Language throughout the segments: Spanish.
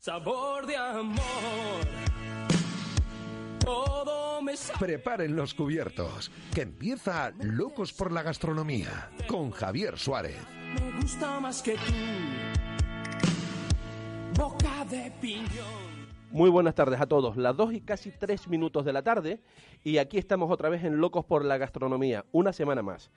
Sabor de amor. Todo me. Preparen los cubiertos, que empieza Locos por la Gastronomía, con Javier Suárez. Me gusta más que tú. Boca de piñón. Muy buenas tardes a todos. Las dos y casi tres minutos de la tarde y aquí estamos otra vez en Locos por la Gastronomía, una semana más.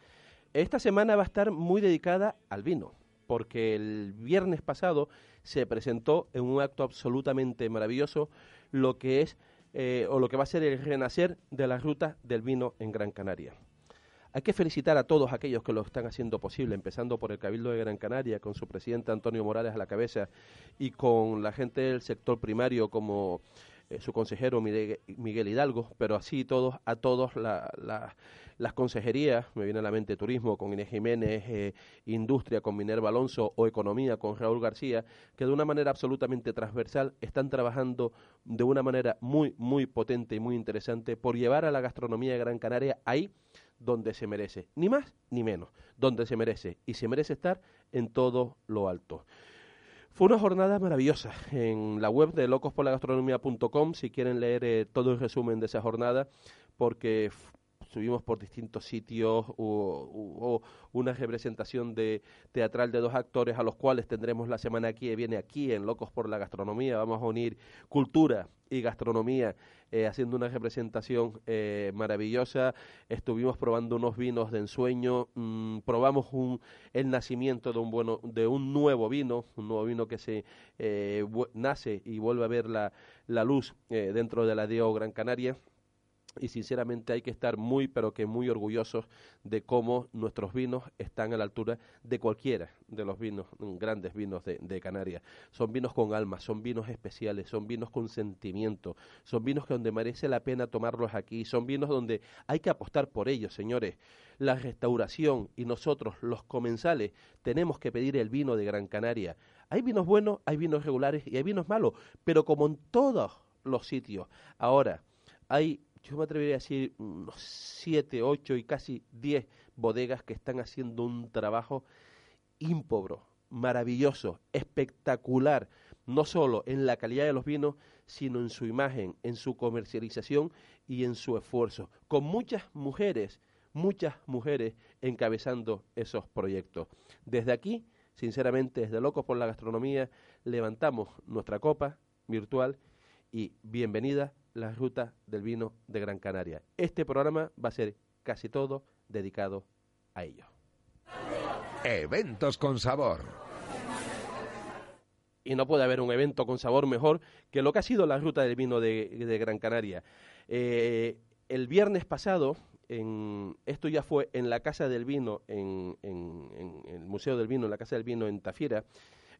Esta semana va a estar muy dedicada al vino, porque el viernes pasado se presentó en un acto absolutamente maravilloso lo que es eh, o lo que va a ser el renacer de la ruta del vino en Gran Canaria. Hay que felicitar a todos aquellos que lo están haciendo posible, empezando por el Cabildo de Gran Canaria, con su presidente Antonio Morales a la cabeza, y con la gente del sector primario como eh, su consejero Miguel, Hidalgo, pero así todos, a todos la- la- las consejerías, me viene a la mente Turismo con Inés Jiménez, eh, Industria con Minerva Alonso o Economía con Raúl García, que de una manera absolutamente transversal están trabajando de una manera muy, muy potente y muy interesante por llevar a la gastronomía de Gran Canaria ahí donde se merece, ni más ni menos, donde se merece, y se merece estar en todo lo alto. Fue una jornada maravillosa. En la web de locosporlagastronomía.com, si quieren leer eh, todo el resumen de esa jornada, porque subimos por distintos sitios, hubo una representación de teatral de dos actores a los cuales tendremos la semana que viene aquí en Locos por la Gastronomía. Vamos a unir cultura y gastronomía eh, haciendo una representación eh, maravillosa. Estuvimos probando unos vinos de ensueño, mm, probamos un, el nacimiento de un, bueno, de un nuevo vino, un nuevo vino que se eh, nace y vuelve a ver la, la luz eh, dentro de la DEO Gran Canaria y sinceramente hay que estar muy pero que muy orgullosos de cómo nuestros vinos están a la altura de cualquiera de los vinos mm, grandes vinos de, Canarias. Son vinos con alma son vinos especiales son vinos con sentimiento son vinos que donde merece la pena tomarlos aquí son vinos donde hay que apostar por ellos señores. La restauración y nosotros los comensales tenemos que pedir el vino de Gran Canaria. Hay vinos buenos hay vinos regulares y hay vinos malos pero como en todos los sitios. Ahora hay, yo me atrevería a decir, unos siete, ocho y casi diez bodegas que están haciendo un trabajo ímpobro, maravilloso, espectacular, no solo en la calidad de los vinos, sino en su imagen, en su comercialización y en su esfuerzo, con muchas mujeres, muchas mujeres encabezando esos proyectos. Desde aquí, sinceramente, desde Locos por la Gastronomía, levantamos nuestra copa virtual y bienvenida la ruta del vino de Gran Canaria. Este programa va a ser casi todo dedicado a ello. Eventos con sabor. Y no puede haber un evento con sabor mejor que lo que ha sido la ruta del vino de, de Gran Canaria. Eh, el viernes pasado, en, esto ya fue en la Casa del Vino, en, en- en el Museo del Vino, en la Casa del Vino en Tafira,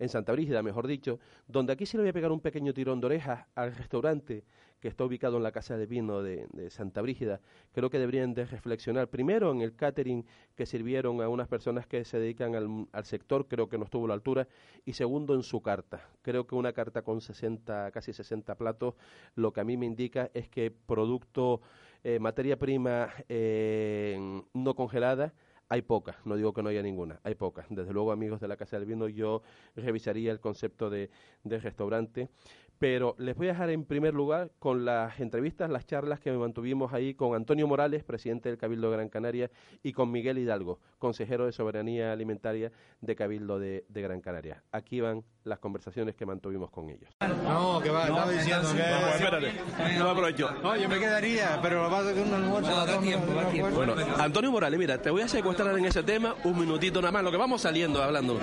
en Santa Brígida, mejor dicho, donde aquí se le voy a pegar un pequeño tirón de orejas al restaurante que está ubicado en la Casa del Vino de, de Santa Brígida. Creo que deberían de reflexionar primero en el catering que sirvieron a unas personas que se dedican al, al sector, creo que no estuvo a la altura, y segundo en su carta. Creo que una carta con 60, casi 60 platos, lo que a mí me indica es que producto, eh, materia prima eh, no congelada, hay pocas, no digo que no haya ninguna, hay pocas. Desde luego, amigos de la Casa del Vino, yo revisaría el concepto de, de restaurante. Pero les voy a dejar en primer lugar con las entrevistas, las charlas que mantuvimos ahí con Antonio Morales, presidente del Cabildo de Gran Canaria, y con Miguel Hidalgo, consejero de Soberanía Alimentaria de Cabildo de, de Gran Canaria. Aquí van las conversaciones que mantuvimos con ellos. No, que va, estaba diciendo que... espérate, no me aprovecho. No, yo me quedaría, pero lo que pasa es que un almuerzo... No, da tiempo, da tiempo. Bueno, Antonio Morales, mira, te voy a secuestrar en ese tema un minutito nada más, lo que vamos saliendo hablando.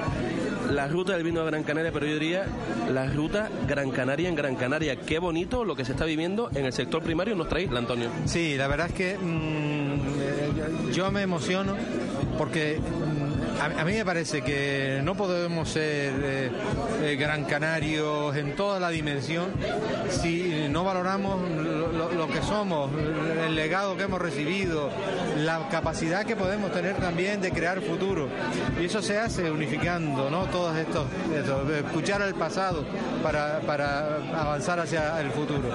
La ruta del vino de Gran Canaria, pero yo diría la ruta Gran Canaria en Gran Canaria. Qué bonito lo que se está viviendo en el sector primario nos trae Antonio. Sí, la verdad es que mm, eh, yo me emociono porque A, mí me parece que no podemos ser eh, eh, gran canarios en toda la dimensión si no valoramos lo, que somos, el legado que hemos recibido, la capacidad que podemos tener también de crear futuro. Y eso se hace unificando, ¿no? Todos estos, escuchar el pasado para, para avanzar hacia el futuro.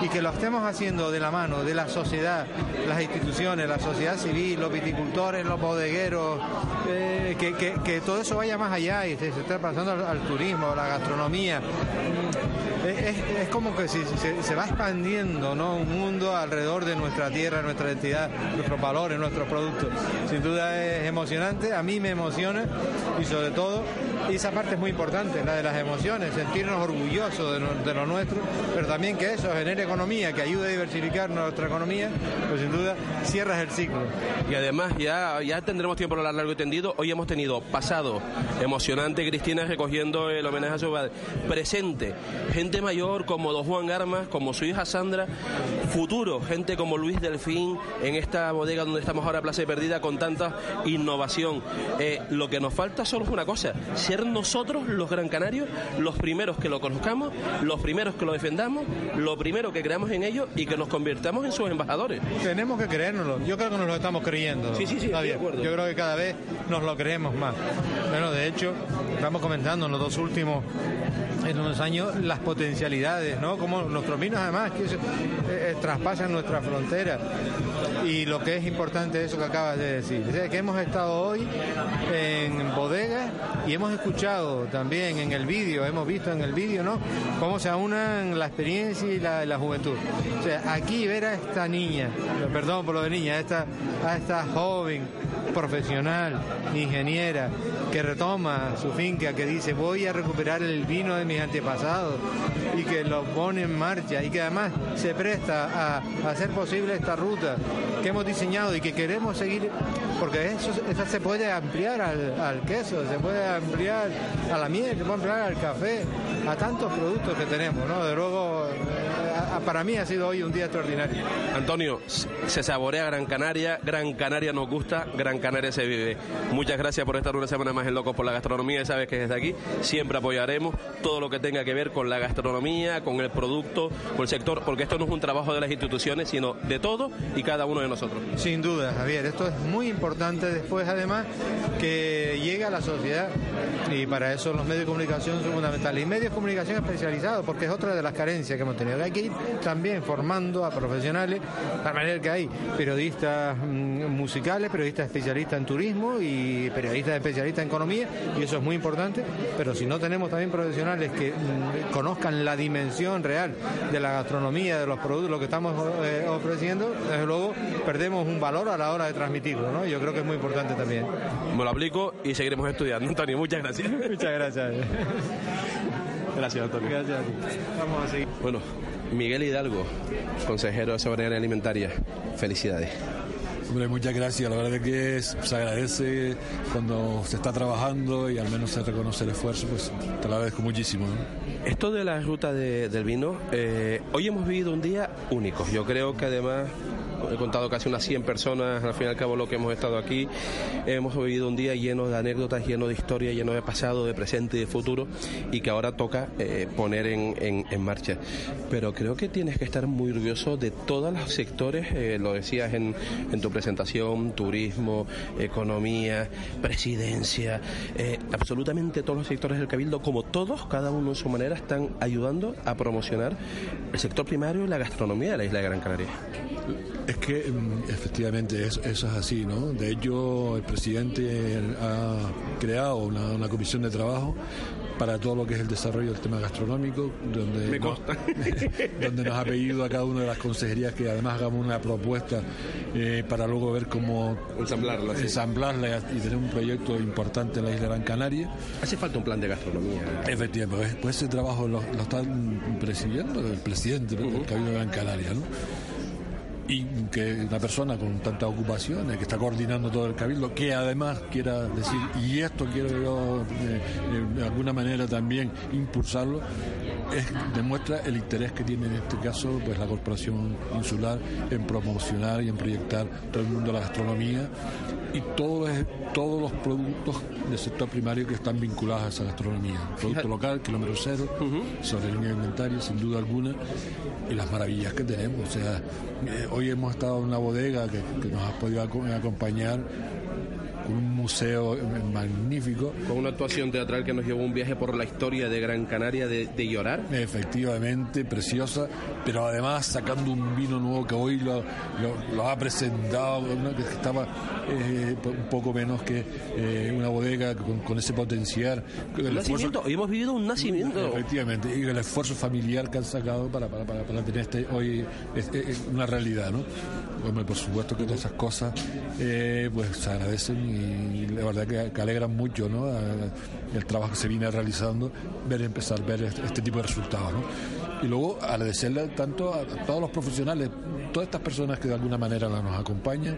Y que lo estemos haciendo de la mano de la sociedad, las instituciones, la sociedad civil, los viticultores, los bodegueros, eh, que, que- todo eso vaya más allá y se, se esté pasando al, al turismo, a la gastronomía. Es, es- como que se va expandiendo ¿no? un mundo alrededor de nuestra tierra, nuestra identidad, nuestros valores, nuestros productos. Sin duda es emocionante, a mí me emociona y sobre todo esa parte es muy importante, la de las emociones, sentirnos orgullosos de, no- de lo nuestro, pero también que eso genere economía, que ayude a diversificar nuestra economía, pues sin duda cierras el ciclo. Y además ya, ya tendremos tiempo para hablar largo y tendido. Hoy hemos tenido pasado emocionante, Cristina recogiendo el homenaje a su padre. Presente, gente mayor como don Juan Garmas, como su hija Sandra. Futuro, gente como Luis Delfín en esta bodega donde estamos ahora, Plaza de Perdida, con tanta innovación. Eh, lo que nos falta solo es una cosa, ser nosotros los Gran Canarios los primeros que lo conozcamos, los primeros que lo defendamos, lo primero que creamos en ello y que nos convirtamos en sus embajadores. Tenemos que creérnoslo. Yo creo que nos lo estamos creyendo. Sí, sí, sí, estoy Javier. de acuerdo. Yo creo que cada vez nos lo creemos más. Bueno, de hecho, estamos comentando en los dos últimos en unos años las potencialidades, ¿no? Como nuestros vinos además que eh, eh, traspasan nuestra frontera. Y lo que es importante es eso que acabas de decir. O sea, que hemos estado hoy en bodegas y hemos escuchado también en el vídeo, hemos visto en el vídeo, ¿no? Cómo se aunan la experiencia y la, la juventud. O sea, aquí ver a esta niña, perdón por lo de niña, a esta, a esta joven profesional, ingeniera, que retoma su finca, que dice voy a recuperar el vino de mis antepasados y que lo pone en marcha y que además se presta a, hacer posible esta ruta que hemos diseñado y que queremos seguir, porque eso, eso se puede ampliar al, al queso, se puede ampliar a la miel, se puede ampliar al café, a tantos productos que tenemos, ¿no? De luego, eh, para mí ha sido hoy un día extraordinario. Antonio, se saborea Gran Canaria, Gran Canaria nos gusta, Gran Canaria se vive. Muchas gracias por estar una semana más en Locos por la Gastronomía, sabes que desde aquí siempre apoyaremos todo lo que tenga que ver con la gastronomía, con el producto, con el sector, porque esto no es un trabajo de las instituciones, sino de todos y cada uno de nosotros. Sin duda, Javier, esto es muy importante después además que llegue a la sociedad y para eso los medios de comunicación son fundamentales. Y medios de comunicación especializados, porque es otra de las carencias que hemos tenido. Hay que ir también formando a profesionales, de la manera que hay periodistas mm, musicales, periodistas especialistas en turismo y periodistas especialistas en economía, y eso es muy importante, pero si no tenemos también profesionales que mm, conozcan la dimensión real de la gastronomía, de los productos, lo que estamos eh, ofreciendo, desde luego perdemos un valor a la hora de transmitirlo, ¿no? Yo creo que es muy importante también. Me lo aplico y seguiremos estudiando. Antonio, muchas gracias. Muchas gracias. Gracias, Antonio. Gracias a ti. Vamos a seguir. Bueno, Miguel Hidalgo, consejero de Soberanía Alimentaria, felicidades. Hombre, muchas gracias. La verdad es que se agradece cuando se está trabajando y al menos se reconoce el esfuerzo, pues te lo agradezco muchísimo. Esto de la ruta de- del vino, eh, hoy hemos vivido un día único. Yo creo que además he contado casi unas 100 personas, al fin y al cabo lo que hemos estado aquí, hemos vivido un día lleno de anécdotas, lleno de historia, lleno de pasado, de presente y de futuro, y que ahora toca eh, poner en, marcha. Pero creo que tienes que estar muy orgulloso de todos los sectores, eh, lo decías en, en tu presentación, turismo, economía, presidencia, eh, absolutamente todos los sectores del Cabildo, como todos, cada uno en su manera, están ayudando a promocionar el sector primario y la gastronomía de la isla de Gran Canaria. Es que mm, efectivamente eso, eso es así, ¿no? De hecho, el presidente ha creado una, una comisión de trabajo para todo lo que es el desarrollo del tema gastronómico, donde, Me nos- donde nos ha pedido a cada una de las consejerías que además hagamos una propuesta eh, para luego ver cómo Ensamblarla, sí. ensamblarla y tener un proyecto importante en la isla de Gran Canaria. Hace falta un plan de gastronomía. Efectivamente, pues, pues ese trabajo lo, lo está presidiendo el presidente del Cabildo de Gran Canaria, ¿no? Y que una persona con tantas ocupaciones, que está coordinando todo el cabildo, que además quiera decir, y esto quiero yo eh, eh, de alguna manera también impulsarlo, es, demuestra el interés que tiene en este caso pues la Corporación Insular en promocionar y en proyectar todo el mundo la gastronomía y todos los, todos los productos del sector primario que están vinculados a esa gastronomía. Producto local, kilómetro cero, sobre línea alimentaria, sin duda alguna, y las maravillas que tenemos. O sea, eh, hoy hemos estado en una bodega que, que nos ha podido aco- acompañar museo magnífico. Con una actuación teatral que nos llevó un viaje por la historia de Gran Canaria de, de llorar. Efectivamente, preciosa, pero además sacando un vino nuevo que hoy lo, lo- lo ha presentado, ¿no? que estaba eh, un poco menos que eh, una bodega con, con ese potencial. Un esfuerzo- nacimiento, hoy hemos vivido un nacimiento. Efectivamente, y el esfuerzo familiar que han sacado para, para, para, para tener este hoy es, es- es una realidad, ¿no? Hombre, por supuesto que todas esas cosas eh, pues se agradecen y la verdad que, alegran mucho, el trabajo que se viene realizando, ver empezar a ver este, este tipo de resultados. Y luego agradecerle tanto a, todos los profesionales, todas estas personas que de alguna manera nos acompañan,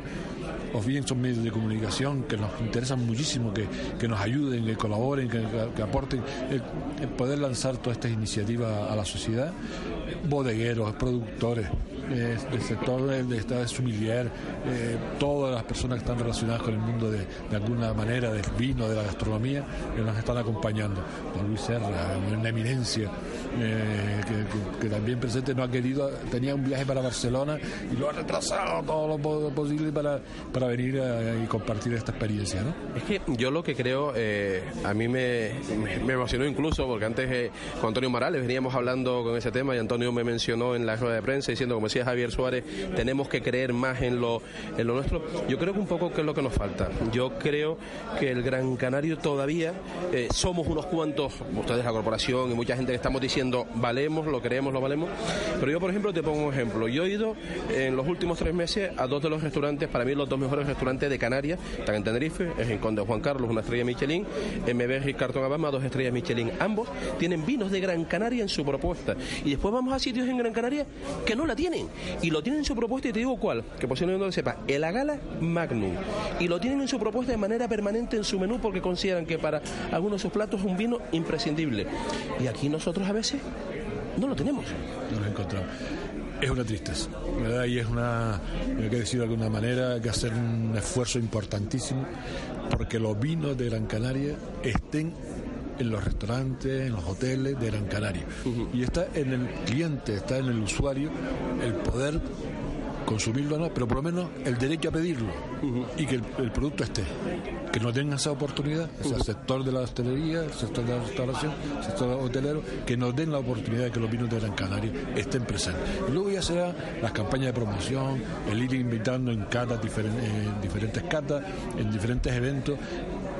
o bien son medios de comunicación que nos interesan muchísimo, que, que nos ayuden, que colaboren, que, aporten, poder lanzar todas estas iniciativas a la sociedad, bodegueros, productores, eh, sector de, de esta sumilier, eh, todas las personas que están relacionadas con el mundo de, de alguna manera del vino, de la gastronomía, que nos están acompañando. Don Luis Serra, una eminencia, eh, que, que- que también presente no ha querido, tenía un viaje para Barcelona y lo ha retrasado todo lo po- posible para, para venir a- y compartir esta experiencia. ¿no? Es que yo lo que creo, eh, a mí me, me- me emocionó incluso, porque antes eh, con Antonio Morales veníamos hablando con ese tema y Antonio me mencionó en la rueda de prensa diciendo, como decía Javier Suárez, tenemos que creer más en lo, en lo nuestro. Yo creo que un poco que es lo que nos falta. Yo creo que el Gran Canario todavía eh, somos unos cuantos, ustedes la corporación y mucha gente que estamos diciendo, valemos, lo creemos, lo valemos. Pero yo, por ejemplo, te pongo un ejemplo. Yo he ido en los últimos tres meses a dos de los restaurantes, para mí los dos mejores restaurantes de Canarias, están en Tenerife, es en Conde Juan Carlos, una estrella Michelin, MB y Cartón Abama, dos estrellas Michelin. Ambos tienen vinos de Gran Canaria en su propuesta. Y después vamos a sitios en Gran Canaria que no la tienen. Y lo tienen en su propuesta y te digo cuál, que posiblemente no lo sepa, el Agala Magnum. Y lo tienen en su propuesta de manera permanente en su menú porque consideran que para algunos de sus platos es un vino imprescindible. Y aquí nosotros a veces no lo tenemos. nos lo encontramos. Es una tristeza, ¿verdad? Y es una, hay que decir de alguna manera, hay que hacer un esfuerzo importantísimo porque los vinos de Gran Canaria estén en los restaurantes, en los hoteles de Gran Canaria. Y está en el cliente, está en el usuario el poder consumirlo o no, pero por lo menos el derecho a pedirlo y que el, el producto esté. Que no tengan esa oportunidad, o sea, el sector de la hostelería, el sector de la restauración, el sector hotelero, que nos den la oportunidad de que los vinos de Gran Canaria estén presentes. Y luego ya será las campañas de promoción, el ir invitando en catas, diferen- en diferentes catas, en diferentes eventos,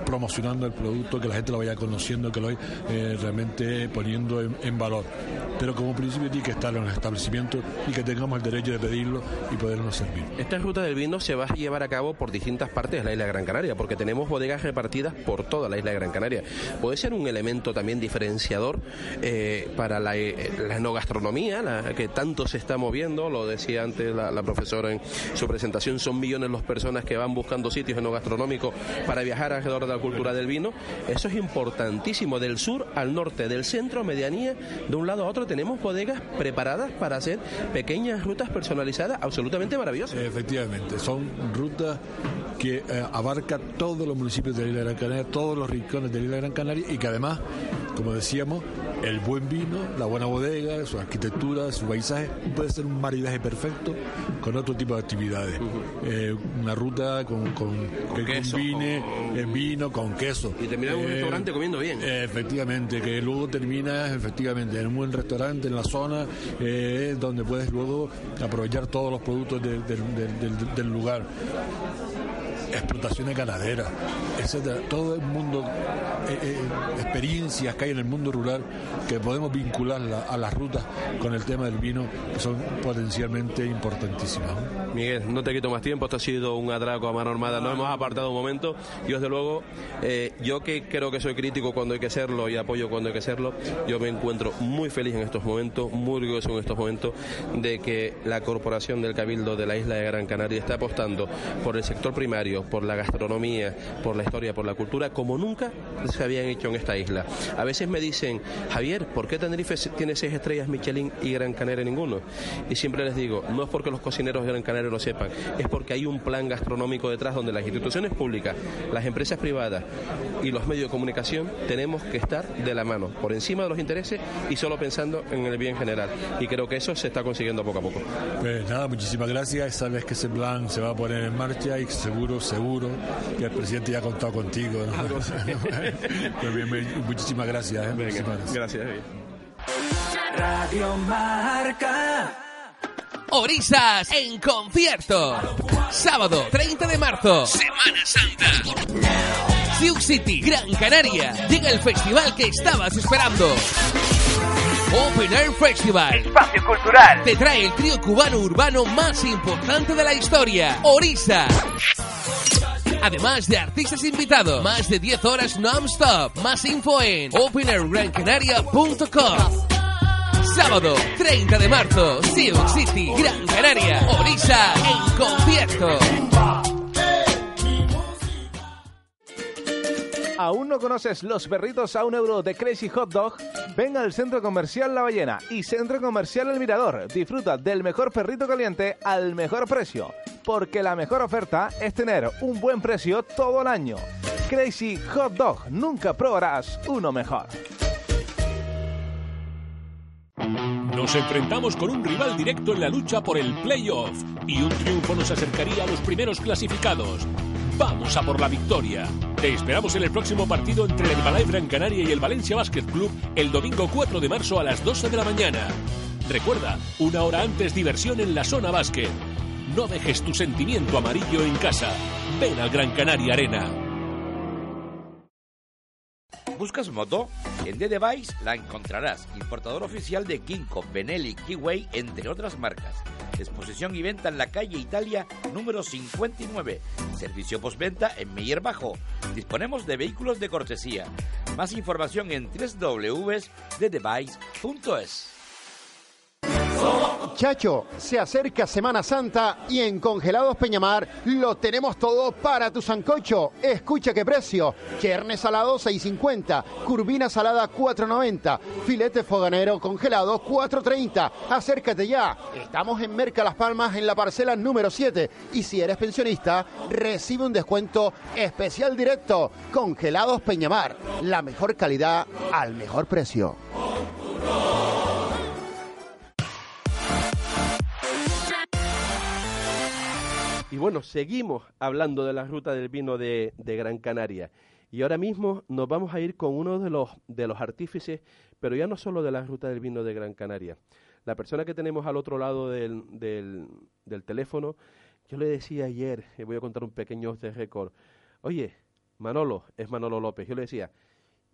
promocionando el producto, que la gente lo vaya conociendo, que lo vaya eh, realmente poniendo en, valor. Pero como principio tiene que estar en los establecimientos y que tengamos el derecho de pedirlo y podernos servir. Esta ruta del vino se va a llevar a cabo por distintas partes de la isla de Gran Canaria, porque tenemos bodegas repartidas por toda la isla de Gran Canaria. Puede ser un elemento también diferenciador eh, para la, eh, la enogastronomía, la que tanto se está moviendo, lo decía antes la, la profesora en su presentación, son millones las personas que van buscando sitios enogastronómicos para viajar alrededor de la cultura del vino. Eso es importantísimo, del sur al norte, del centro a medianía, de un lado a otro tenemos bodegas preparadas para hacer pequeñas rutas personalizadas absolutamente maravillosas. Efectivamente, son rutas que eh, abarca todos los municipios de la isla de Gran Canaria, todos los rincones de la isla Gran Canaria y que además, como decíamos, el buen vino, la buena bodega, su arquitectura, su paisaje, puede ser un maridaje perfecto con otro tipo de actividades. Eh, una ruta con, con, que queso, combine con- eh, vino con queso. Y terminar en un Eh, restaurante comiendo bien. eh, Efectivamente, que luego terminas efectivamente en un buen restaurante en la zona eh, donde puedes luego aprovechar todos los productos del lugar explotaciones ganaderas, etcétera, todo el mundo, eh, eh, experiencias que hay en el mundo rural que podemos vincularla a las rutas con el tema del vino, son potencialmente importantísimas. Miguel, no te quito más tiempo, esto ha sido un atraco a mano armada, nos hemos apartado un momento y desde luego, eh, yo que creo que soy crítico cuando hay que serlo y apoyo cuando hay que serlo, yo me encuentro muy feliz en estos momentos, muy orgulloso en estos momentos de que la Corporación del Cabildo de la isla de Gran Canaria está apostando por el sector primario, cariño por la gastronomía, por la historia, por la cultura, como nunca se habían hecho en esta isla. A veces me dicen, Javier, ¿por qué Tenerife tiene seis estrellas Michelin y Gran Canaria ninguno? Y siempre les digo, no es porque los cocineros de Gran Canaria lo sepan, es porque hay un plan gastronómico detrás donde las instituciones públicas, las empresas privadas y los medios de comunicación tenemos que estar de la mano, por encima de los intereses y solo pensando en el bien general. Y creo que eso se está consiguiendo poco a poco. Pues nada, muchísimas gracias. Sabes que ese plan se va a poner en marcha y seguro, seguro que el presidente ya ha contado contigo. ¿no? Pues bien, bien, muchísimas gracias. ¿eh? Muchísimas gracias. Gracias. Radio Marca. Orisas en concierto. Sábado 30 de marzo. Semana Santa. Sioux City, Gran Canaria. Llega el festival que estabas esperando. Open Air Festival. Espacio Cultural. Te trae el trío cubano urbano más importante de la historia. Orisa. Además de artistas invitados, más de 10 horas non-stop. Más info en openairgrancanaria.com. Sábado 30 de marzo, Sioux City, Gran Canaria, Orisa en concierto. ¿Aún no conoces los perritos a un euro de Crazy Hot Dog? Ven al Centro Comercial La Ballena y Centro Comercial El Mirador. Disfruta del mejor perrito caliente al mejor precio. Porque la mejor oferta es tener un buen precio todo el año. Crazy Hot Dog. Nunca probarás uno mejor. Nos enfrentamos con un rival directo en la lucha por el playoff y un triunfo nos acercaría a los primeros clasificados. Vamos a por la victoria. Te esperamos en el próximo partido entre el Herbalife Gran Canaria y el Valencia Basket Club el domingo 4 de marzo a las 12 de la mañana. Recuerda, una hora antes diversión en la zona básquet. No dejes tu sentimiento amarillo en casa. Ven al Gran Canaria Arena. ¿Buscas moto? En The Device la encontrarás. Importador oficial de Kinko, Benelli, Kiway, entre otras marcas. Exposición y venta en la calle Italia número 59. Servicio postventa en Meyer Bajo. Disponemos de vehículos de cortesía. Más información en www.thedevice.es. Chacho, se acerca Semana Santa y en Congelados Peñamar lo tenemos todo para tu sancocho. Escucha qué precio. Cherne salado 6.50, curvina salada 4.90, filete foganero congelado 4.30. Acércate ya. Estamos en Merca Las Palmas en la parcela número 7 y si eres pensionista, recibe un descuento especial directo. Congelados Peñamar, la mejor calidad al mejor precio. Y bueno, seguimos hablando de la ruta del vino de, de Gran Canaria. Y ahora mismo nos vamos a ir con uno de los, de los artífices, pero ya no solo de la ruta del vino de Gran Canaria. La persona que tenemos al otro lado del, del, teléfono, yo le decía ayer, voy a contar un pequeño off the record, oye, Manolo, es Manolo López, yo le decía,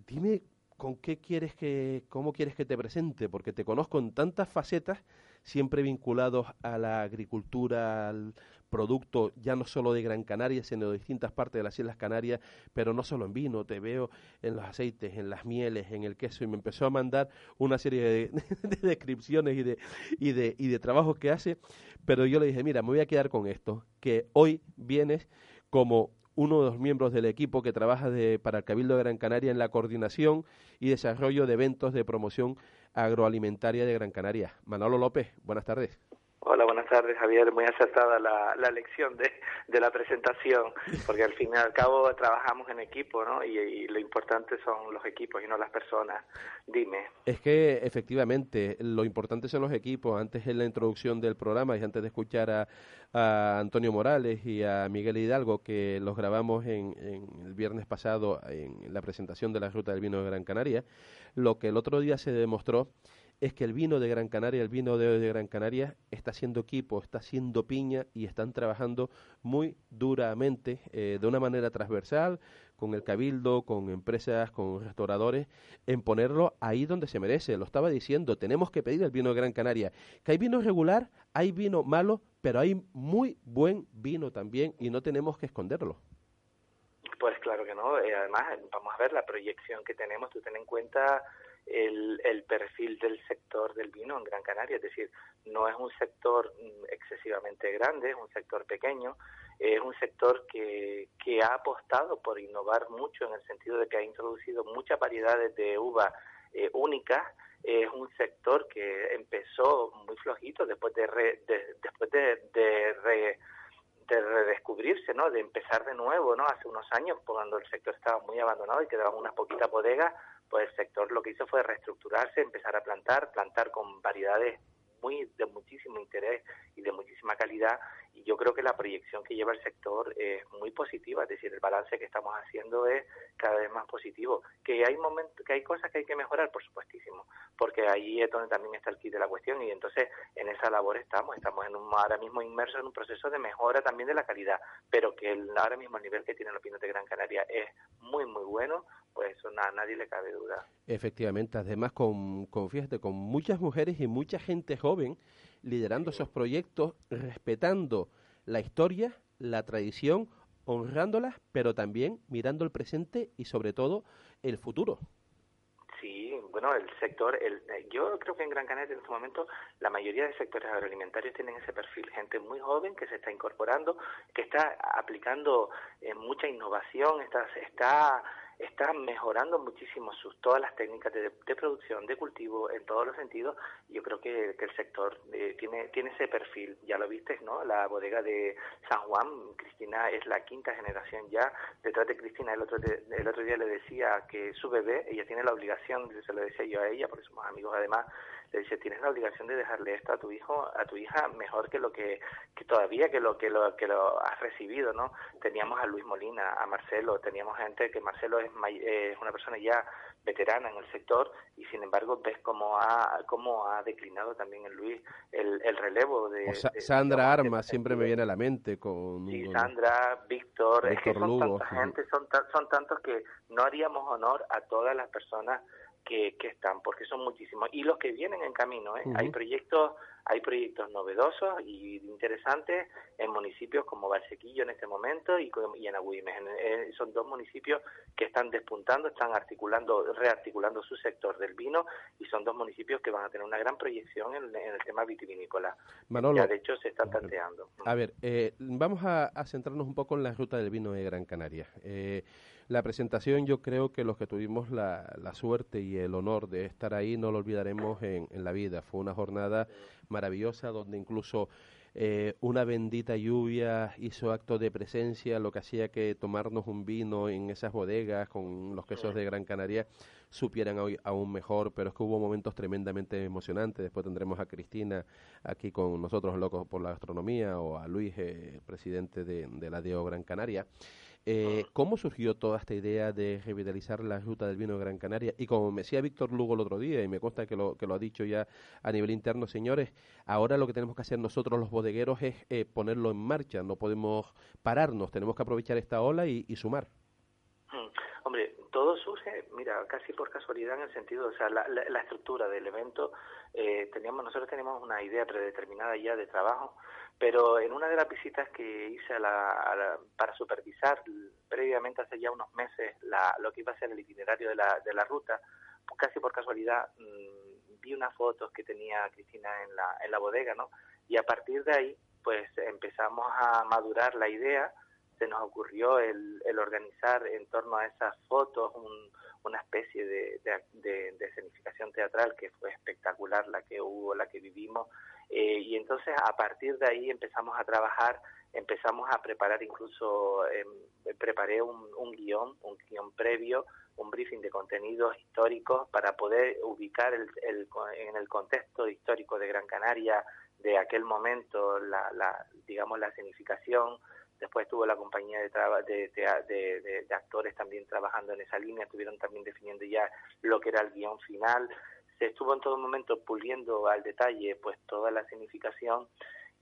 dime con qué quieres que, cómo quieres que te presente, porque te conozco en tantas facetas, siempre vinculados a la agricultura, al producto ya no solo de Gran Canaria, sino de distintas partes de las Islas Canarias, pero no solo en vino, te veo en los aceites, en las mieles, en el queso, y me empezó a mandar una serie de, de descripciones y de, y, de, y de trabajos que hace, pero yo le dije, mira, me voy a quedar con esto, que hoy vienes como uno de los miembros del equipo que trabaja de, para el Cabildo de Gran Canaria en la coordinación y desarrollo de eventos de promoción agroalimentaria de Gran Canaria. Manolo López, buenas tardes. Hola, buenas tardes, Javier. Muy acertada la, la lección de, de la presentación, porque al fin y al cabo trabajamos en equipo, ¿no? Y, y lo importante son los equipos y no las personas. Dime. Es que efectivamente lo importante son los equipos. Antes en la introducción del programa y antes de escuchar a, a Antonio Morales y a Miguel Hidalgo, que los grabamos en, en el viernes pasado en la presentación de la Ruta del Vino de Gran Canaria, lo que el otro día se demostró es que el vino de Gran Canaria, el vino de, de Gran Canaria, está haciendo equipo, está haciendo piña y están trabajando muy duramente, eh, de una manera transversal, con el cabildo, con empresas, con restauradores, en ponerlo ahí donde se merece. Lo estaba diciendo, tenemos que pedir el vino de Gran Canaria. Que hay vino regular, hay vino malo, pero hay muy buen vino también y no tenemos que esconderlo. Pues claro que no. Eh, además, vamos a ver la proyección que tenemos. Tú ten en cuenta el, perfil del sector del vino en Gran Canaria, es decir, no es un sector mm, excesivamente grande, es un sector pequeño, es un sector que, que ha apostado por innovar mucho en el sentido de que ha introducido muchas variedades de uva eh, únicas, es un sector que empezó muy flojito después de, re- de- después de, de re- de redescubrirse, ¿no? De empezar de nuevo, ¿no? Hace unos años, cuando el sector estaba muy abandonado y quedaban unas poquitas bodegas, pues el sector lo que hizo fue reestructurarse, empezar a plantar, plantar con variedades muy de muchísimo interés y de muchísima calidad y yo creo que la proyección que lleva el sector es muy positiva, es decir, el balance que estamos haciendo es cada vez más positivo. Que hay momentos, que hay cosas que hay que mejorar, por supuestísimo, porque ahí es donde también está el kit de la cuestión y entonces en esa labor estamos, estamos en un, ahora mismo inmersos en un proceso de mejora también de la calidad, pero que el, ahora mismo el nivel que tienen los pinos de Gran Canaria es muy muy bueno, pues eso a nadie le cabe duda. Efectivamente, además con, con, fíjate, con muchas mujeres y mucha gente joven liderando esos proyectos, respetando la historia, la tradición, honrándolas, pero también mirando el presente y sobre todo el futuro. Sí, bueno, el sector, el, eh, yo creo que en Gran Canaria en este momento la mayoría de sectores agroalimentarios tienen ese perfil, gente muy joven que se está incorporando, que está aplicando eh, mucha innovación, está, está, está mejorando muchísimo sus todas las técnicas de, de producción, de cultivo, en todos los sentidos. Yo creo que, el sector eh, tiene, tiene ese perfil, ya lo viste, ¿no? La bodega de San Juan, Cristina es la quinta generación ya, detrás de Cristina el otro, de- el otro día le decía que su bebé, ella tiene la obligación, se lo decía yo a ella, porque somos amigos además, le dice, tienes la obligación de dejarle esto a tu hijo, a tu hija, mejor que lo que, que todavía que lo que lo que lo has recibido, ¿no? Teníamos a Luis Molina, a Marcelo, teníamos gente que Marcelo es, es una persona ya veterana en el sector y sin embargo ves cómo ha cómo ha declinado también en Luis el, el relevo de, O Sa- de- Sandra Armas siempre me viene a la mente con... Sí, con- Sandra, Víctor, es que Víctor son Lugo, tanta gente, son, ta- son tantos que no haríamos honor a todas las personas que, que están, porque son muchísimos. Y los que vienen en camino, ¿eh? Hay proyectos hay proyectos novedosos y interesantes en municipios como Valsequillo en este momento y, y en Agüimes. Son dos municipios que están despuntando, están articulando, rearticulando su sector del vino y son dos municipios que van a tener una gran proyección en, en el tema vitivinícola. Manolo. Ya de hecho se están tanteando. A ver, eh, vamos a, a centrarnos un poco en la ruta del vino de Gran Canaria. Eh, la presentación, yo creo que los que tuvimos la, la suerte y el honor de estar ahí no lo olvidaremos en, en la vida. Fue una jornada maravillosa donde incluso eh, una bendita lluvia hizo acto de presencia, lo que hacía que tomarnos un vino en esas bodegas con los quesos de Gran Canaria supieran hoy aún mejor, pero es que hubo momentos tremendamente emocionantes. Después tendremos a Cristina aquí con nosotros, locos por la gastronomía, o a Luis, eh, presidente de, de la DEO Gran Canaria. Eh, ¿Cómo surgió toda esta idea de revitalizar la ruta del vino de Gran Canaria? Y como me decía Víctor Lugo el otro día, y me consta que lo, que lo ha dicho ya a nivel interno, señores, ahora lo que tenemos que hacer nosotros los bodegueros es eh, ponerlo en marcha, no podemos pararnos, tenemos que aprovechar esta ola y, y sumar. Mm, Hombre, todo surge, mira, casi por casualidad en el sentido, o sea, la, la- la estructura del evento, eh, teníamos, nosotros teníamos una idea predeterminada ya de trabajo, pero en una de las visitas que hice a la, a la- para supervisar previamente hace ya unos meses la, lo que iba a ser el itinerario de la, de ruta, pues casi por casualidad mm, vi unas fotos que tenía Cristina en la, en la bodega, ¿no? Y a partir de ahí, pues empezamos a madurar la idea, se nos ocurrió el, el organizar en torno a esas fotos un- una especie de, de, de- de escenificación teatral que fue espectacular la que hubo, la que vivimos. Eh, y entonces a partir de ahí empezamos a trabajar, empezamos a preparar incluso, eh, preparé un, guion, un guion previo, un briefing de contenidos históricos para poder ubicar el, el- en el contexto histórico de Gran Canaria de aquel momento, la, la, digamos, la escenificación, Después estuvo la compañía de, traba- de- de actores también trabajando en esa línea, estuvieron también definiendo ya lo que era el guion final. Se estuvo en todo momento puliendo al detalle pues toda la significación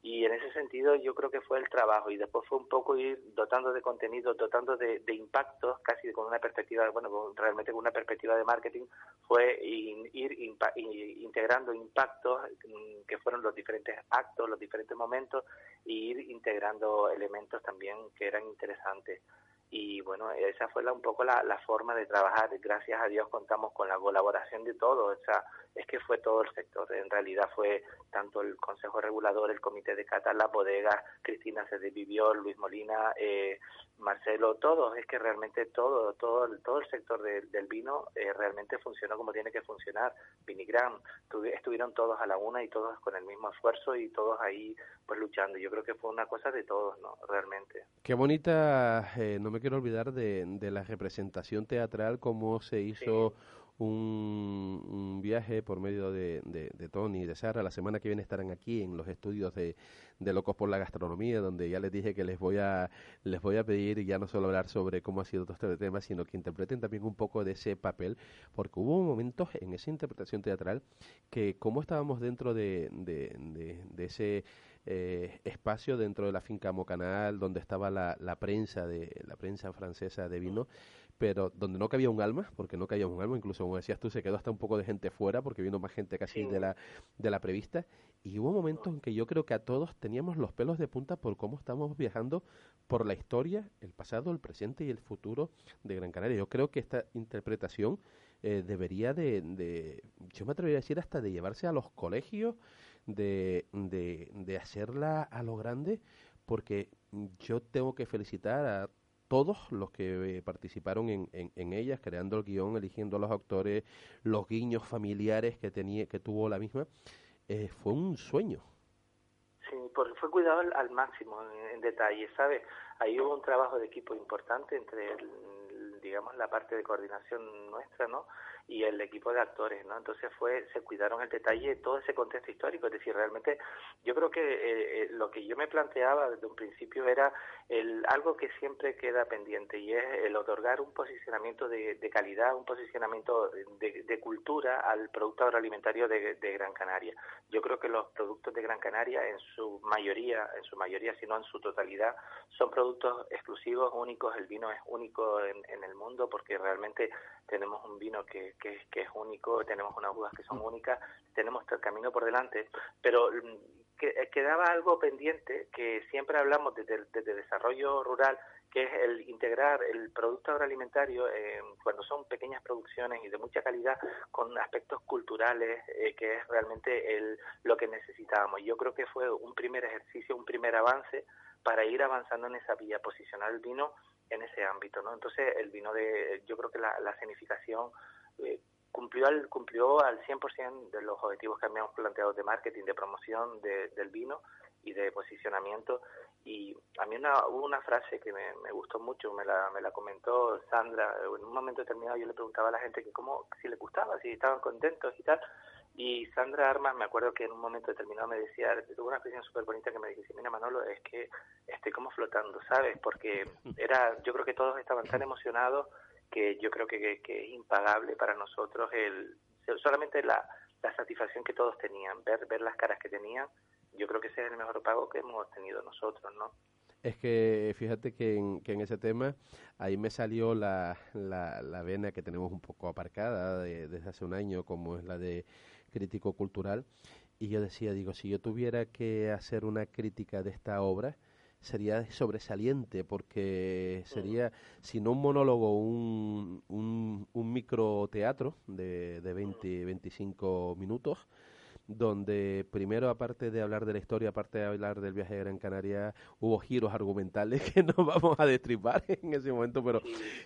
y en ese sentido yo creo que fue el trabajo y después fue un poco ir dotando de contenido, dotando de, de impactos, casi con una perspectiva, bueno, realmente con una perspectiva de marketing, fue ir integrando impactos mm, que fueron los diferentes actos, los diferentes momentos, e ir integrando elementos también que eran interesantes. Y bueno, esa fue la, un poco la, la, forma de trabajar. Gracias a Dios contamos con la colaboración de todos. O sea, es que fue todo el sector. En realidad fue tanto el Consejo Regulador, el Comité de Cata, la bodega, Cristina se vivió, Luis Molina, eh, Marcelo, todos. Es que realmente todo, todo, todo el sector del vino eh, realmente funcionó como tiene que funcionar. Vinigram, estuvieron todos a la una y todos con el mismo esfuerzo y todos ahí pues luchando. Yo creo que fue una cosa de todos, ¿no? Realmente. Qué bonita, eh, me quiero olvidar de, de, la representación teatral, cómo se hizo un, viaje por medio de, de, de, Tony y de Sara. La semana que viene estarán aquí en los estudios de, de, Locos por la Gastronomía, donde ya les dije que les voy a les voy a pedir ya no solo hablar sobre cómo ha sido todo este tema, sino que interpreten también un poco de ese papel, porque hubo momentos en esa interpretación teatral que como estábamos dentro de, de ese eh, espacio dentro de la finca Mocanal donde estaba la, la, prensa de la prensa francesa de vino pero donde no cabía un alma porque no cabía un alma incluso como decías tú se quedó hasta un poco de gente fuera porque vino más gente casi de la de la prevista. Y hubo momentos en que yo creo que a todos teníamos los pelos de punta por cómo estamos viajando por la historia el pasado el presente y el futuro de Gran Canaria. Yo creo que esta interpretación eh, debería de, de yo me atrevería a decir hasta de llevarse a los colegios de, de, de hacerla a lo grande, porque yo tengo que felicitar a todos los que eh, participaron en, ellas, creando el guion, eligiendo a los actores, los guiños familiares que tenía, que tuvo la misma, eh, fue un sueño. Sí, porque fue cuidado al, al máximo en, detalle, ¿sabes? Ahí hubo un trabajo de equipo importante entre, digamos, la parte de coordinación nuestra, ¿no? Y el equipo de actores, ¿no? Entonces fue, se cuidaron el detalle, todo ese contexto histórico, es decir, realmente yo creo que eh, eh, lo que yo me planteaba desde un principio era el, algo que siempre queda pendiente y es el otorgar un posicionamiento de, de calidad, un posicionamiento de, de, cultura al producto agroalimentario de, de, Gran Canaria. Yo creo que los productos de Gran Canaria en su mayoría, en su mayoría, si no en su totalidad, son productos exclusivos, únicos, el vino es único en, en el mundo porque realmente tenemos un vino que, que, que es único, tenemos unas uvas que son únicas, tenemos el camino por delante, pero mm, que, eh, quedaba algo pendiente que siempre hablamos desde, desarrollo rural, que es el integrar el producto agroalimentario cuando son pequeñas producciones y de mucha calidad con aspectos culturales, eh, que es realmente el, lo que necesitábamos. Yo creo que fue un primer ejercicio, un primer avance para ir avanzando en esa vía, posicionar el vino en ese ámbito, ¿no? Entonces el vino de, yo creo que la, la cenificación eh, cumplió al cumplió al 100% de los objetivos que habíamos planteado de marketing, de promoción de, del vino y de posicionamiento. Y a mí una, hubo una frase que me, me gustó mucho, me la, me la comentó Sandra. En un momento determinado yo le preguntaba a la gente que cómo, si le gustaba, si estaban contentos y tal. Y Sandra Armas, me acuerdo que en un momento determinado me decía, tuvo una expresión súper bonita que me dice, mira Manolo, es que estoy como flotando, ¿sabes? Porque era, yo creo que todos estaban tan emocionados que yo creo que, que, es impagable para nosotros el solamente la, la satisfacción que todos tenían, ver, ver las caras que tenían, yo creo que ese es el mejor pago que hemos tenido nosotros, ¿no? Es que fíjate que en, que en ese tema ahí me salió la, la, la vena que tenemos un poco aparcada de, desde hace un año, como es la de crítico cultural. Y yo decía, digo, si yo tuviera que hacer una crítica de esta obra, sería sobresaliente porque sería, si no un monólogo, un, un, un microteatro de, de 20, 25 minutos donde primero, aparte de hablar de la historia, aparte de hablar del viaje de Gran Canaria, hubo giros argumentales que no vamos a destripar en ese momento, pero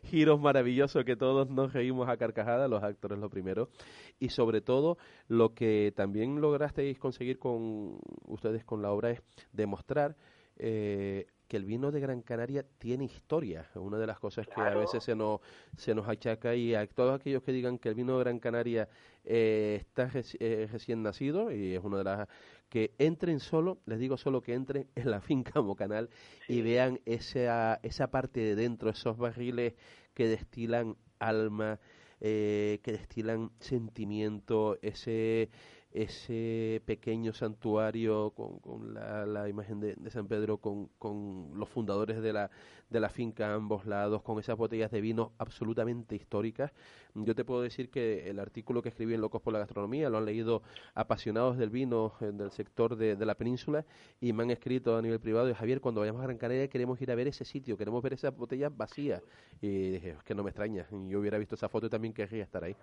giros maravillosos que todos nos reímos a carcajadas, los actores lo primero, y sobre todo lo que también lograsteis conseguir con ustedes con la obra es demostrar eh, que el vino de Gran Canaria tiene historia. Una de las cosas que a veces se nos, se nos achaca y a todos aquellos que digan que el vino de Gran Canaria eh, está eh, recién nacido y es una de las que entren solo, les digo solo que entren en la finca Mocanal sí. y vean esa, esa parte de dentro, esos barriles que destilan alma, eh, que destilan sentimiento, ese ese pequeño santuario con, con la, imagen de, San Pedro, con, con los fundadores de la, de la finca a ambos lados, con esas botellas de vino absolutamente históricas. Yo te puedo decir que el artículo que escribí en Locos por la Gastronomía lo han leído apasionados del vino eh, del sector de, de la península y me han escrito a nivel privado, Javier, cuando vayamos a Gran Canaria queremos ir a ver ese sitio, queremos ver esas botellas vacías. Y dije, es que no me extraña, yo hubiera visto esa foto y también querría estar ahí.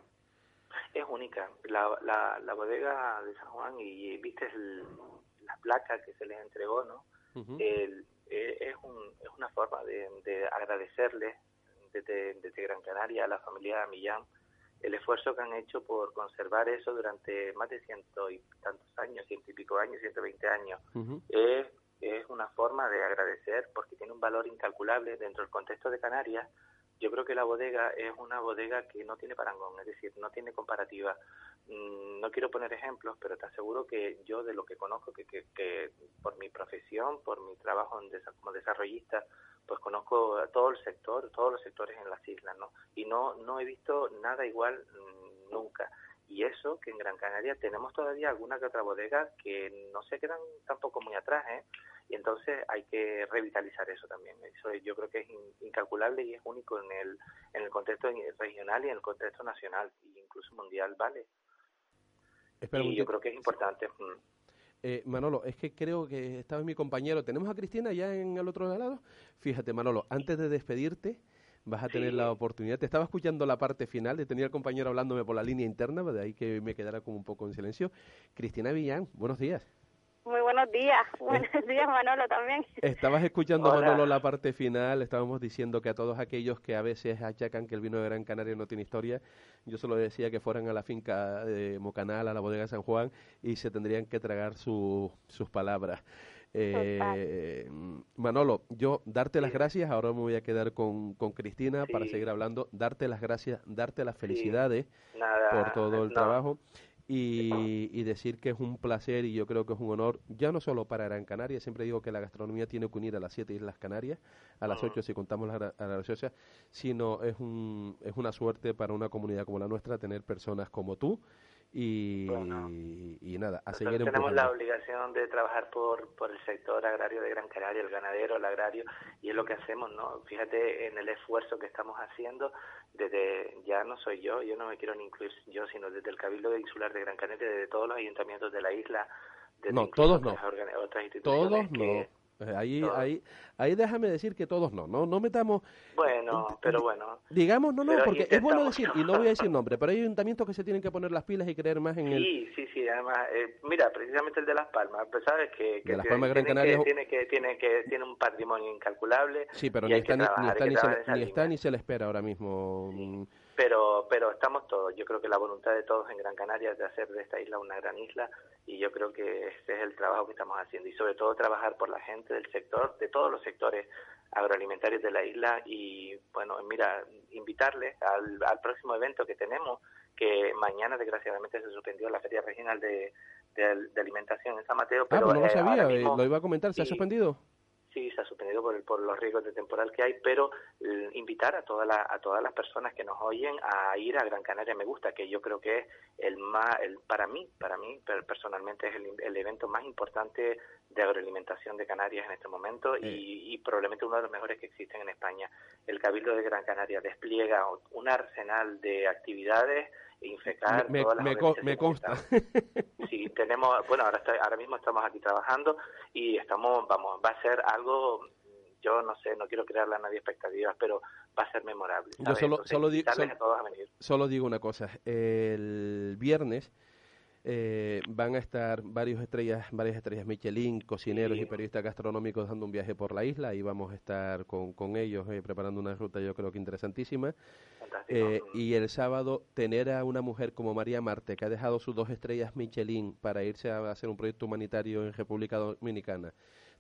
Es única. La, la, la bodega de San Juan y viste el, la placa que se les entregó, ¿no? El- eh, es, un, es una forma de, de agradecerles desde, desde Gran Canaria a la familia Millán el esfuerzo que han hecho por conservar eso durante más de ciento y tantos años, ciento y pico años, 120 años. Es, es una forma de agradecer porque tiene un valor incalculable dentro del contexto de Canarias. Yo creo que la bodega es una bodega que no tiene parangón, es decir, no tiene comparativa. Mm, No quiero poner ejemplos, pero te aseguro que yo de lo que conozco, que, que, por mi profesión, por mi trabajo en desa- como desarrollista, pues conozco todo el sector, todos los sectores en las islas, ¿no? Y no, no he visto nada igual mm, nunca. Y eso que en Gran Canaria tenemos todavía alguna que otra bodega que no se quedan tampoco muy atrás, ¿eh? Y entonces hay que revitalizar eso también. Eso yo creo que es in- incalculable y es único en el, en el contexto regional y en el contexto nacional, e incluso mundial, ¿vale? Espera y yo creo que es importante. mm. Eh, Manolo, es que creo que estaba mi compañero. ¿Tenemos a Cristina ya en el otro lado? Fíjate, Manolo, antes de despedirte, vas a tener Sí. la oportunidad. Te estaba escuchando la parte final, y tenía el compañero hablándome por la línea interna, de ahí que me quedara como un poco en silencio. Cristina Villán, buenos días. Muy buenos días. Buenos días, Manolo, también. Estabas escuchando, Hola. Manolo, la parte final. Estábamos diciendo que a todos aquellos que a veces achacan que el vino de Gran Canaria no tiene historia, yo solo decía que fueran a la finca de Mocanal, a la bodega de San Juan, y se tendrían que tragar su- sus palabras. Eh, Manolo, yo darte las gracias, ahora me voy a quedar con, con Cristina para seguir hablando, darte las gracias, darte las felicidades Nada, por todo el no. trabajo y, y decir que es un placer y yo creo que es un honor, ya no solo para Gran Canaria, siempre digo que la gastronomía tiene que unir a las siete Islas Canarias, a las ocho si contamos la, a la graciosa, sino es, un, es una suerte para una comunidad como la nuestra tener personas como tú y, y nada, a seguir tenemos la obligación de trabajar por, por el sector agrario de Gran Canaria, el ganadero, el agrario, y es lo que hacemos, ¿no? Fíjate en el esfuerzo que estamos haciendo desde, ya no soy yo, yo no me quiero ni incluir yo, sino desde el Cabildo Insular de Gran Canaria, desde todos los ayuntamientos de la isla, desde No, todos no. otras Todos que- no. Eh, Ahí, ahí, ahí déjame decir que todos no, no, no metamos, Bueno, pero bueno. digamos, no, no, porque es bueno decir, y no voy a decir nombre, pero hay ayuntamientos que se tienen que poner las pilas y creer más en el, Sí, sí, sí, además, eh, mira, precisamente el de Las Palmas, pues sabes que, que De Las tiene- Palmas de Gran tiene Canaria que, tiene que tiene que tiene un patrimonio incalculable Sí, pero está, está, se, ni está ni se le espera ahora mismo. Mm, pero pero estamos todos. Yo creo que la voluntad de todos en Gran Canaria es de hacer de esta isla una gran isla y yo creo que ese es el trabajo que estamos haciendo. Y sobre todo trabajar por la gente del sector de todos los sectores agroalimentarios de la isla. Y bueno mira invitarles al, al próximo evento que tenemos que mañana desgraciadamente se suspendió la feria regional de, de, de alimentación en San Mateo Ah, pero pues no lo eh, sabía, eh, mismo- lo iba a comentar, ¿se ha suspendido? Sí, se ha suspendido por, el- por los riesgos de temporal que hay, pero eh, invitar a, todas las a todas las personas que nos oyen a ir a Gran Canaria Me Gusta, que yo creo que es el más, el, para mí, para mí per- personalmente es el, el evento más importante de agroalimentación de Canarias en este momento y, y probablemente uno de los mejores que existen en España. El Cabildo de Gran Canaria despliega un arsenal de actividades, infecar Me, todas las me, co- consta. Sí, tenemos, bueno, ahora, estoy- ahora mismo estamos aquí trabajando y estamos, vamos, va a ser algo, yo no sé, no quiero crearle a nadie expectativas, pero va a ser memorable. Yo solo, Entonces, solo, solo digo una cosa. El viernes eh, van a estar varios estrellas, varias estrellas Michelin, cocineros y periodistas gastronómicos dando un viaje por la isla y vamos a estar con, con ellos eh, preparando una ruta yo creo que interesantísima. Eh, y el sábado tener a una mujer como María Marte, que ha dejado sus dos estrellas Michelin para irse a hacer un proyecto humanitario en República Dominicana.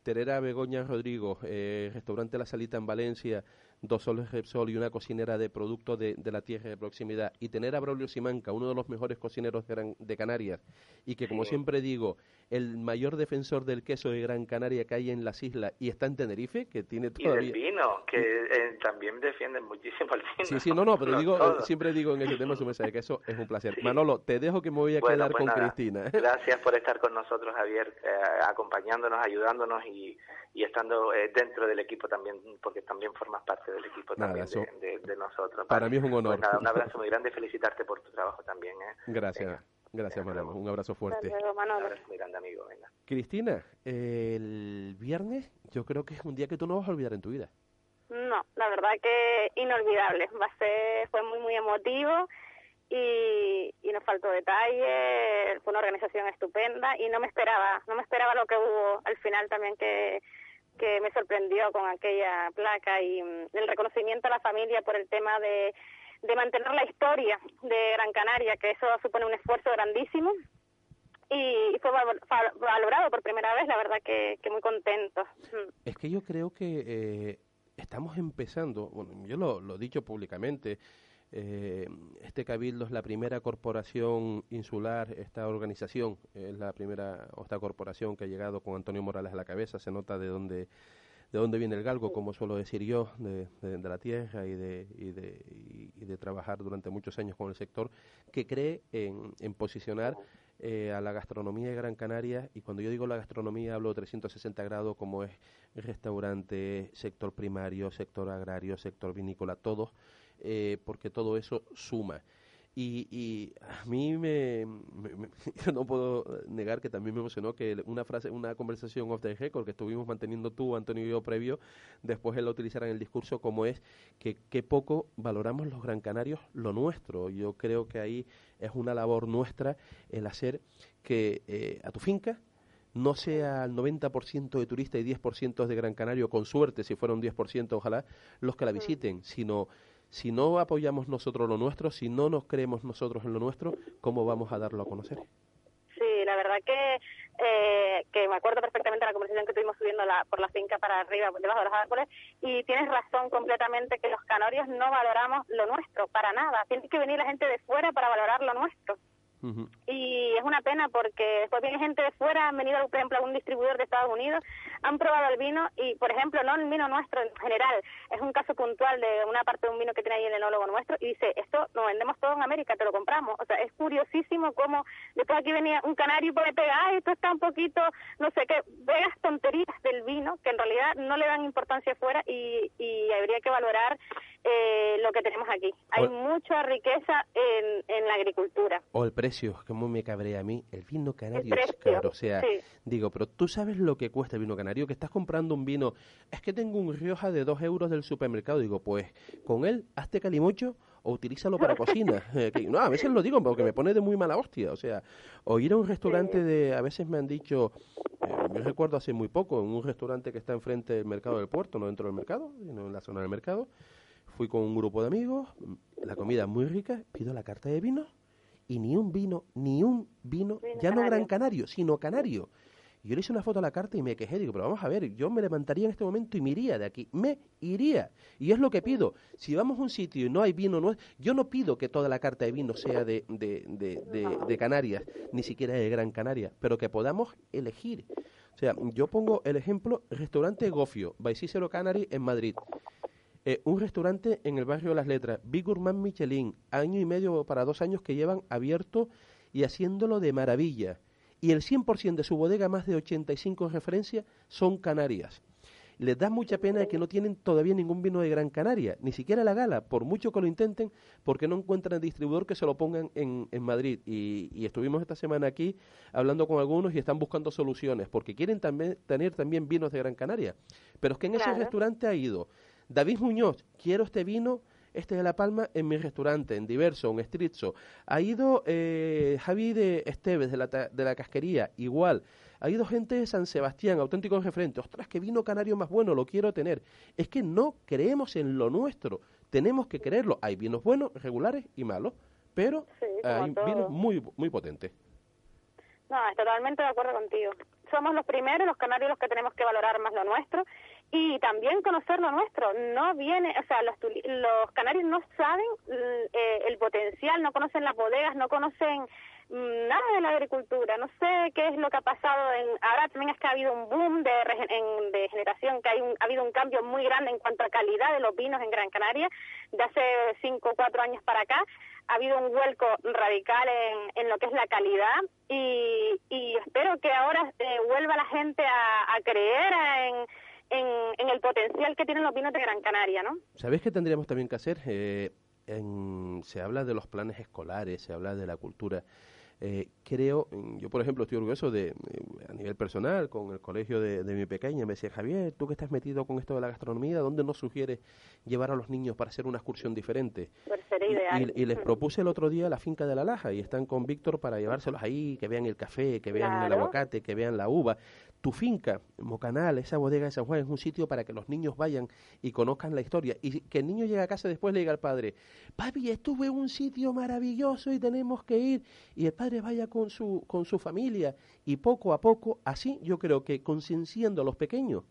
Tener a Begoña Rodrigo, eh, restaurante La Salita en Valencia, dos soles Repsol y una cocinera de productos de, de la tierra de proximidad. Y tener a Braulio Simanca, uno de los mejores cocineros de, Gran- de Canarias. Y que, como Sí. siempre digo, el mayor defensor del queso de Gran Canaria que hay en las islas y está en Tenerife, que tiene Y del todavía... vino, que eh, también defienden muchísimo el vino. Sí, sí, no, no, pero No, digo, eh, todo. siempre digo en ese tema su mensaje que eso es un placer. Manolo, te dejo que me voy a Bueno, quedar pues con nada, Cristina. Gracias por estar con nosotros, Javier, eh, acompañándonos, ayudándonos y, y estando eh, dentro del equipo también, porque también formas parte del equipo Nada, también eso- de, de- de nosotros. para ¿vale? mí es un honor. Pues nada, un abrazo muy grande, felicitarte por tu trabajo también. ¿eh? Gracias, gracias Manolo, un abrazo fuerte. Un abrazo muy grande, amigo. Venga. Cristina, el viernes yo creo que es un día que tú no vas a olvidar en tu vida. No, la verdad que inolvidable. Va a ser, fue muy, muy emotivo y, y nos faltó detalle. Fue una organización estupenda y no me esperaba, no me esperaba lo que hubo al final también que que me sorprendió con aquella placa y mm, el reconocimiento a la familia por el tema de, de mantener la historia de Gran Canaria, que eso supone un esfuerzo grandísimo y, fue val- val- valorado por primera vez, la verdad que, que muy contento. Mm. Es que yo creo que eh, estamos empezando, bueno, yo lo, lo he dicho públicamente, eh, este cabildo es la primera corporación insular, esta organización es la primera, o esta corporación que ha llegado con Antonio Morales a la cabeza, se nota de dónde de dónde viene el galgo, como suelo decir yo, de, de- la tierra y de, y, de, y de trabajar durante muchos años con el sector, que cree en, en posicionar eh, a la gastronomía de Gran Canaria, y cuando yo digo la gastronomía hablo de 360 grados, como es restaurante, sector primario, sector agrario, sector vinícola, todos, eh, porque todo eso suma. Y, y a mí me, me- me- yo no puedo negar que también me emocionó que una frase, una conversación off the record que estuvimos manteniendo tú, Antonio y yo previo, después él la utilizara en el discurso como es que qué poco valoramos los gran canarios lo nuestro. Yo creo que ahí es una labor nuestra el hacer que eh, a tu finca no sea el 90% de turistas y 10% de Gran Canario, con suerte, si fuera un 10%, ojalá, los que la visiten, sino si no apoyamos nosotros lo nuestro, si no nos creemos nosotros en lo nuestro, ¿cómo vamos a darlo a conocer? Sí, la verdad que eh, que me acuerdo perfectamente de la conversación que tuvimos subiendo la, por la finca para arriba, debajo de los árboles, y tienes razón completamente que los canarios no valoramos lo nuestro, para nada. Tiene que venir la gente de fuera para valorar lo nuestro. Y es una pena porque después viene gente de fuera, han venido, por ejemplo, a un distribuidor de Estados Unidos, han probado el vino y, por ejemplo, no el vino nuestro en general, es un caso puntual de una parte de un vino que tiene ahí el enólogo nuestro y dice, esto lo vendemos todo en América, te lo compramos. O sea, es curiosísimo cómo después aquí venía un canario y pegar, ay, esto está un poquito, no sé qué, veas tonterías del vino que en realidad no le dan importancia afuera y, y habría que valorar eh, lo que tenemos aquí. Hay O- mucha riqueza en, en la agricultura. O el precio, como me cabrea a mí, el vino canario El es caro. O sea, sí. digo, pero tú sabes lo que cuesta el vino canario, que estás comprando un vino, es que tengo un Rioja de dos euros del supermercado. Digo, pues con él hazte calimocho o utilízalo para cocina. Eh, que- no, a veces lo digo porque me pone de muy mala hostia. O sea, o ir a un restaurante de, a veces me han dicho, eh, yo recuerdo hace muy poco, en un restaurante que está enfrente del mercado del puerto, no dentro del mercado, sino en la zona del mercado. Fui con un grupo de amigos, la comida muy rica, pido la carta de vino y ni un vino, ni un vino, Vino ya no gran canario, sino canario. Y yo le hice una foto a la carta y me quejé, digo, pero vamos a ver, yo me levantaría en este momento y me iría de aquí, me iría. Y es lo que pido. Si vamos a un sitio y no hay vino, no es- yo no pido que toda la carta de vino sea de, de, de, de- de Canarias, ni siquiera de Gran Canaria, pero que podamos elegir. O sea, yo pongo el ejemplo, restaurante Gofio, by Cicero Canary en Madrid. Eh, un restaurante en el barrio de Las Letras, Big Gourmand Michelin, año y medio para dos años que llevan abierto y haciéndolo de maravilla. Y el 100% de su bodega, más de 85 referencias, son canarias. Les da mucha pena que no tienen todavía ningún vino de Gran Canaria, ni siquiera la gala, por mucho que lo intenten, porque no encuentran distribuidor que se lo pongan en, en Madrid. Y, y estuvimos esta semana aquí hablando con algunos y están buscando soluciones, porque quieren también tener también vinos de Gran Canaria. Pero es que en ese Claro. restaurante ha ido David Muñoz, quiero este vino, este de La Palma, en mi restaurante, en Diverso, en Strizzo. Ha ido eh, Javi de Esteves, de la, de la casquería, igual. Ha ido gente de San Sebastián, auténticos referentes. Ostras, qué vino canario más bueno, lo quiero tener. Es que no creemos en lo nuestro. Tenemos que creerlo. Hay vinos buenos, regulares y malos, pero como hay todo. vinos muy, muy potentes. No, estoy totalmente de acuerdo contigo. Somos los primeros, los canarios, los que tenemos que valorar más lo nuestro y también conocer lo nuestro. No viene, o sea, los, los canarios no saben mm, eh, el potencial, no conocen las bodegas, no conocen mm, nada de la agricultura. No sé qué es lo que ha pasado. En, ahora también es que ha habido un boom de, en- de generación, que hay un- ha habido un cambio muy grande en cuanto a calidad de los vinos en Gran Canaria, de hace cinco o cuatro años para acá. Ha habido un vuelco radical en, en lo que es la calidad y, y espero que ahora eh, vuelva la gente a creer en, en, en el potencial que tienen los vinos de Gran Canaria, ¿no? ¿Sabéis qué tendríamos también que hacer? Eh, en- se habla de los planes escolares, se habla de la cultura. Eh, creo, mm, yo por ejemplo estoy orgulloso de, eh, a nivel personal, con el colegio de, de mi pequeña, me decía, Javier, tú que estás metido con esto de la gastronomía, ¿dónde nos sugieres llevar a los niños para hacer una excursión diferente? Ideal. Y, y les propuse el otro día la finca de la Laja y están con Víctor para llevárselos ahí, que vean el café, que vean el aguacate, que vean la uva. Tu finca, Mocanal, esa bodega de San Juan, es un sitio para que los niños vayan y conozcan la historia. Y que el niño llegue a casa después le diga al padre, papi, estuve en un sitio maravilloso y tenemos que ir. Y el padre vaya con su, con su familia. Y poco a poco, así yo creo que concienciando a los pequeños,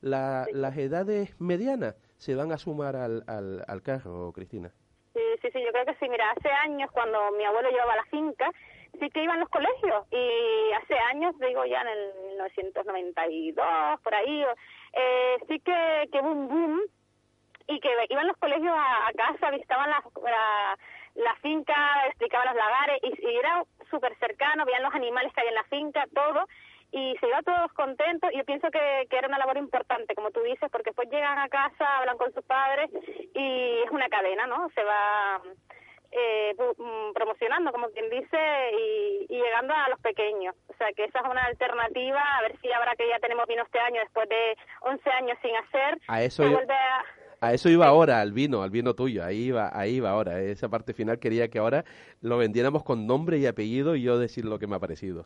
la- las edades medianas se van a sumar al, al, al carro, Cristina. Sí, sí, sí, yo creo que sí. Mira, hace años cuando mi abuelo llevaba la finca, sí que iban los colegios. Y hace años, digo ya en el 1992, por ahí, eh, sí que, que hubo boom y que iban los colegios a, a casa, visitaban la, la, finca, explicaban los lagares y, era súper cercano, veían los animales que hay en la finca, todo. Y se iban todos contentos y yo pienso que, que era una labor importante, como tú dices, porque después llegan a casa, hablan con sus padres y es una cadena, ¿no? Se va eh, mm, promocionando, como quien dice, y, y llegando a los pequeños. O sea, que esa es una alternativa, a ver si ahora que ya tenemos vino este año, después de 11 años sin hacer, A eso se yo- vuelve a... A eso iba ahora, al vino, al vino tuyo, ahí iba, ahí iba ahora. Esa parte final quería que ahora lo vendiéramos con nombre y apellido y yo decir lo que me ha parecido.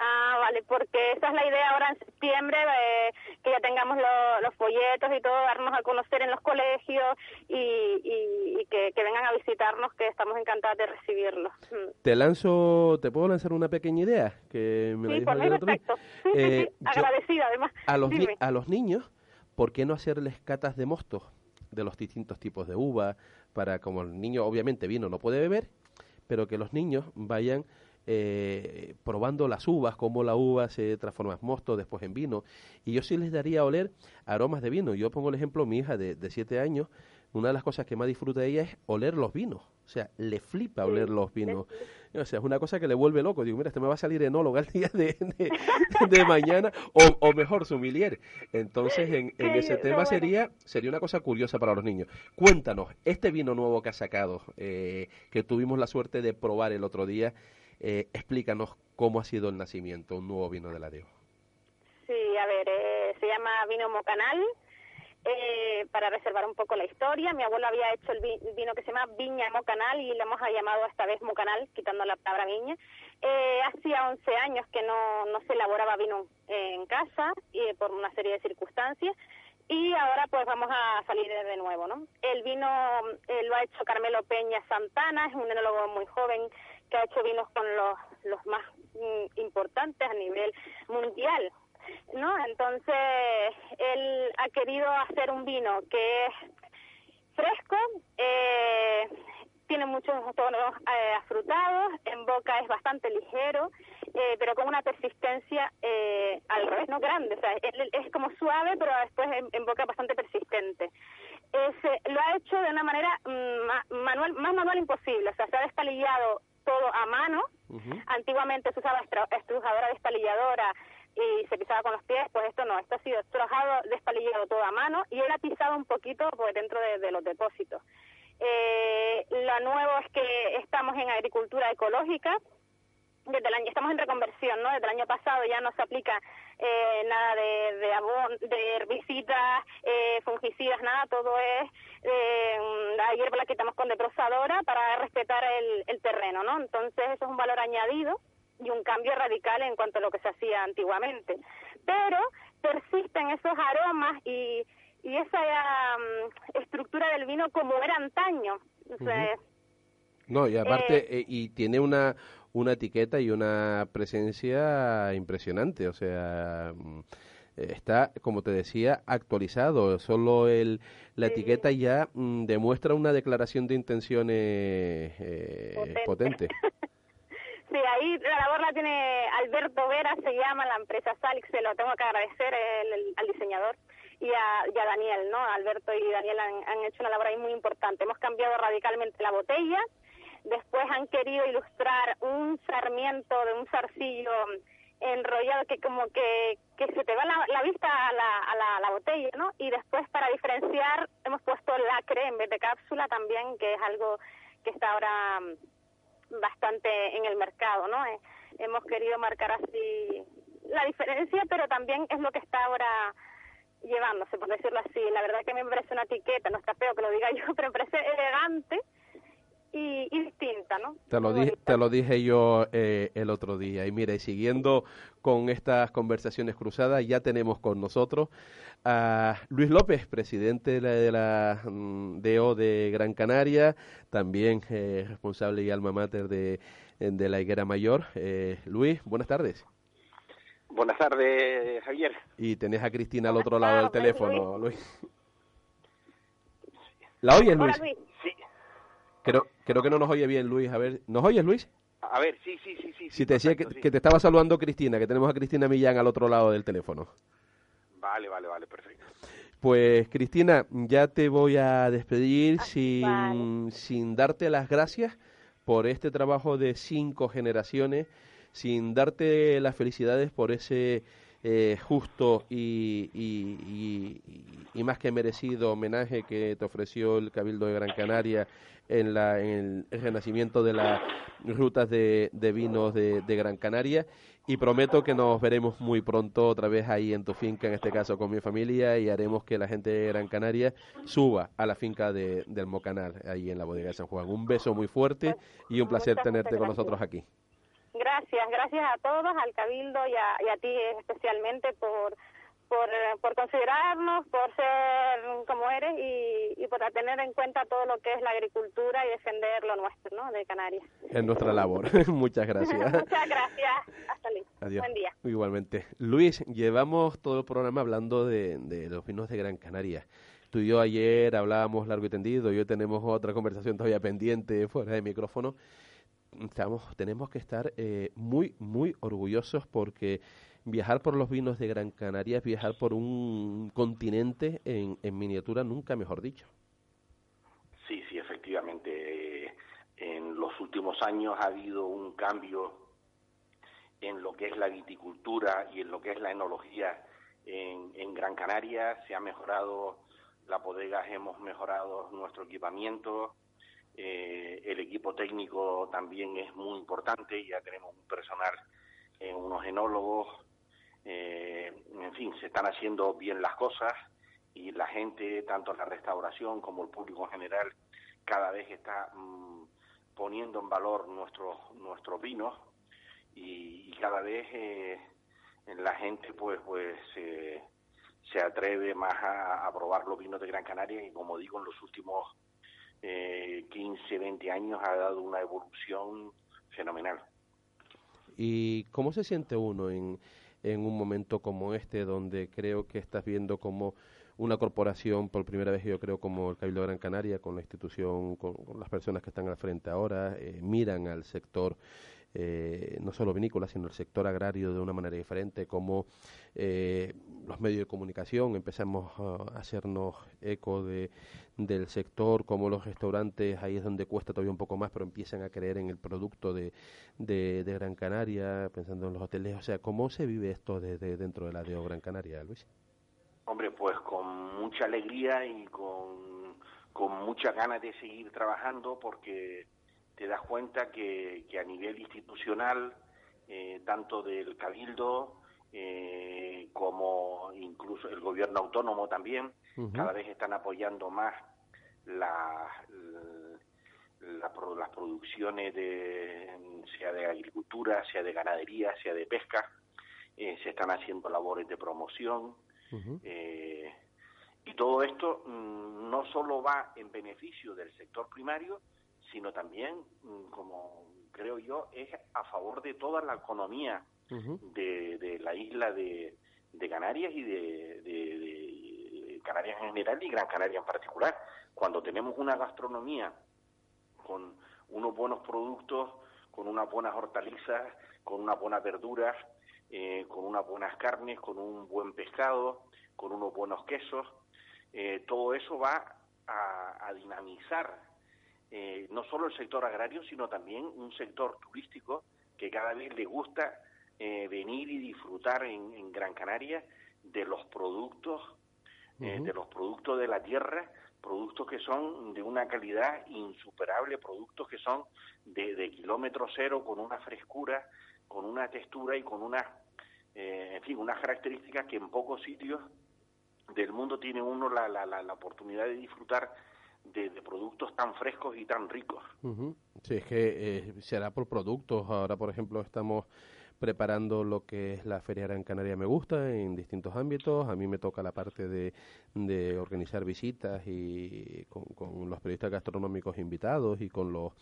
Ah, vale, porque esa es la idea ahora en septiembre, eh, que ya tengamos lo- los folletos y todo, darnos a conocer en los colegios y, y que, que vengan a visitarnos, que estamos encantados de recibirlos. Mm. Te lanzo, ¿te puedo lanzar una pequeña idea? Que me la Sí, dijo por mí perfecto. Sí, Eh, sí, agradecida además. a los, Dime. a los niños, ¿por qué no hacerles catas de mostos de los distintos tipos de uva? Para, como el niño obviamente vino no puede beber, pero que los niños vayan eh, probando las uvas, cómo la uva se transforma en mosto, después en vino. Y yo sí les daría a oler aromas de vino. Yo pongo el ejemplo, mi hija de, de siete años, una de las cosas que más disfruta de ella es oler los vinos. O sea, le flipa oler los vinos. O sea, es una cosa que le vuelve loco. Digo, mira, este me va a salir enólogo al día de, de, de mañana, o, o mejor, sommelier. Entonces, en, en ese tema bueno. sería sería una cosa curiosa para los niños. Cuéntanos, este vino nuevo que has sacado, eh, que tuvimos la suerte de probar el otro día, eh, explícanos cómo ha sido el nacimiento, un nuevo vino de la Deo. Sí, a ver, eh, se llama Vino Mocanal. Eh, para reservar un poco la historia, mi abuelo había hecho el vi- vino que se llama Viña Mocanal y le hemos llamado esta vez Mocanal, quitando la palabra viña. Eh, hacía 11 años que no, no se elaboraba vino en casa y por una serie de circunstancias y ahora pues vamos a salir de nuevo, ¿no? El vino eh, lo ha hecho Carmelo Peña Santana, es un enólogo muy joven que ha hecho vinos con los, los más mm, importantes a nivel mundial, ¿no? Entonces, él ha querido hacer un vino que es fresco, eh, tiene muchos tonos eh, afrutados, en boca es bastante ligero, eh, pero con una persistencia eh, al revés, no grande, o sea, es, es como suave, pero después en, en boca bastante persistente. Ese, lo ha hecho de una manera mm, ma- manual, más manual imposible, o sea, se ha despalillado todo a mano, Antiguamente se usaba estrujadora despalilladora y se pisaba con los pies, pues esto no, esto ha sido trabajado, despalillado todo a mano y él ha pisado un poquito pues dentro de, los depósitos. Eh, lo nuevo es que estamos en agricultura ecológica, desde el año, estamos en reconversión, ¿no? Desde el año pasado ya no se aplica eh, nada de, de de herbicidas, eh, fungicidas, nada, todo es, eh, la hierba la quitamos con deprosadora para respetar el, el terreno, ¿no? Entonces eso es un valor añadido y un cambio radical en cuanto a lo que se hacía antiguamente. Pero persisten esos aromas y, y esa mm, estructura del vino como era antaño. O sea, No, y aparte, eh, y tiene una, una etiqueta y una presencia impresionante, o sea, mm, eh, está, como te decía, actualizado. Solo el, la etiqueta ya mm, demuestra una declaración de intenciones eh, potente. Sí, ahí la labor la tiene Alberto Vera, se llama la empresa Salix, se lo tengo que agradecer el- al diseñador y a, Daniel, ¿no? Alberto y Daniel han, han hecho una labor ahí muy importante. Hemos cambiado radicalmente la botella, después han querido ilustrar un sarmiento de un zarcillo enrollado que como que, que se te va la, la vista a la, a la, botella, ¿no? Y después para diferenciar hemos puesto lacre en vez de cápsula también, que es algo que está ahora bastante en el mercado, ¿no? Eh, hemos querido marcar así la diferencia, pero también es lo que está ahora llevándose, por decirlo así. La verdad que me parece una etiqueta, no está feo que lo diga yo, pero me parece elegante y, y distinta, ¿no? Te lo, dije, te lo dije yo eh, el otro día. Y mira, y siguiendo con estas conversaciones cruzadas, ya tenemos con nosotros a Luis López, presidente de la, de la, mm, DO de Gran Canaria, también eh, responsable y alma mater de, de la Higuera Mayor. Eh, Luis, buenas tardes. Buenas tardes, Javier. Y tenés a Cristina al otro lado del teléfono, Luis. ¿La oyes, Luis? Creo, creo que no nos oye bien, Luis. A ver, ¿nos oyes, Luis? A ver, sí, sí, sí, sí. Si te decía que, que te estaba saludando Cristina, que tenemos a Cristina Millán al otro lado del teléfono. Vale, vale, vale, perfecto. Pues Cristina, ya te voy a despedir sin, sin darte las gracias por este trabajo de cinco generaciones, sin darte las felicidades por ese eh, justo y, y- y- y más que merecido homenaje que te ofreció el Cabildo de Gran Canaria en, la, en el renacimiento de las rutas de, de vinos de, de Gran Canaria y prometo que nos veremos muy pronto otra vez ahí en tu finca, en este caso con mi familia, y haremos que la gente de Gran Canaria suba a la finca de, del Mocanal, ahí en la bodega de San Juan. Un beso muy fuerte y un placer tenerte con nosotros aquí. Gracias, gracias a todos, al Cabildo y a, y a ti especialmente por, por, por considerarnos, por ser como eres y, y por tener en cuenta todo lo que es la agricultura y defender lo nuestro, ¿no? De Canarias. Es nuestra labor. Muchas gracias. Muchas gracias. Hasta luego. Adiós. Buen día. Igualmente. Luis, llevamos todo el programa hablando de, de los vinos de Gran Canaria. Tú y yo ayer hablábamos largo y tendido, y hoy tenemos otra conversación todavía pendiente fuera de micrófono. Tenemos que estar eh, muy, muy orgullosos porque viajar por los vinos de Gran Canaria es viajar por un continente en, en miniatura, nunca mejor dicho. Sí, sí, efectivamente. En los últimos años ha habido un cambio en lo que es la viticultura y en lo que es la enología en, en Gran Canaria. Se ha mejorado las bodegas, hemos mejorado nuestro equipamiento. Eh, el equipo técnico también es muy importante. Ya tenemos un personal, eh, unos enólogos. eh, en fin, se están haciendo bien las cosas y la gente, tanto la restauración como el público en general, cada vez está mm, poniendo en valor nuestros nuestros vinos y, cada vez eh, la gente pues pues se atreve más a, a probar los vinos de Gran Canaria y como digo en los últimos eh, 15, 20 años ha dado una evolución fenomenal. ¿Y cómo se siente uno en, en un momento como este, donde creo que estás viendo como una corporación, por primera vez yo creo como el Cabildo de Gran Canaria, con la institución, con, las personas que están al frente ahora, eh, miran al sector, eh, no solo vinícola, sino el sector agrario de una manera diferente, como eh, los medios de comunicación empezamos a hacernos eco de, del sector, como los restaurantes, ahí es donde cuesta todavía un poco más, pero empiezan a creer en el producto de, de, Gran Canaria, pensando en los hoteles, o sea, ¿cómo se vive esto desde dentro de la DEO Gran Canaria, Luis? Hombre, pues con mucha alegría y con, con muchas ganas de seguir trabajando porque te das cuenta que, que a nivel institucional, eh, tanto del Cabildo eh, como incluso el gobierno autónomo también, cada vez están apoyando más la, las producciones de sea de agricultura, sea de ganadería, sea de pesca. Eh, se están haciendo labores de promoción. Eh, y todo esto mm, no solo va en beneficio del sector primario, sino también, mm, como creo yo, es a favor de toda la economía de, de la isla de, de Canarias y de, de- de Canarias en general y Gran Canaria en particular. Cuando tenemos una gastronomía con unos buenos productos, con unas buenas hortalizas, con unas buenas verduras, eh, con unas buenas carnes, con un buen pescado, con unos buenos quesos. Eh, todo eso va a, a dinamizar eh, no solo el sector agrario, sino también un sector turístico que cada vez le gusta eh, venir y disfrutar en, en Gran Canaria de los productos, eh, de los productos de la tierra, productos que son de una calidad insuperable, productos que son de, de kilómetro cero, con una frescura, con una textura y con una, eh, en fin, unas características que en pocos sitios del mundo tiene uno la, la, la, la oportunidad de disfrutar de, de productos tan frescos y tan ricos. Ujú. Sí, es que eh, será por productos. Ahora, por ejemplo, estamos preparando lo que es la Feria Gran Canaria Me Gusta en distintos ámbitos. A mí me toca la parte de, de organizar visitas y con los periodistas gastronómicos invitados y con los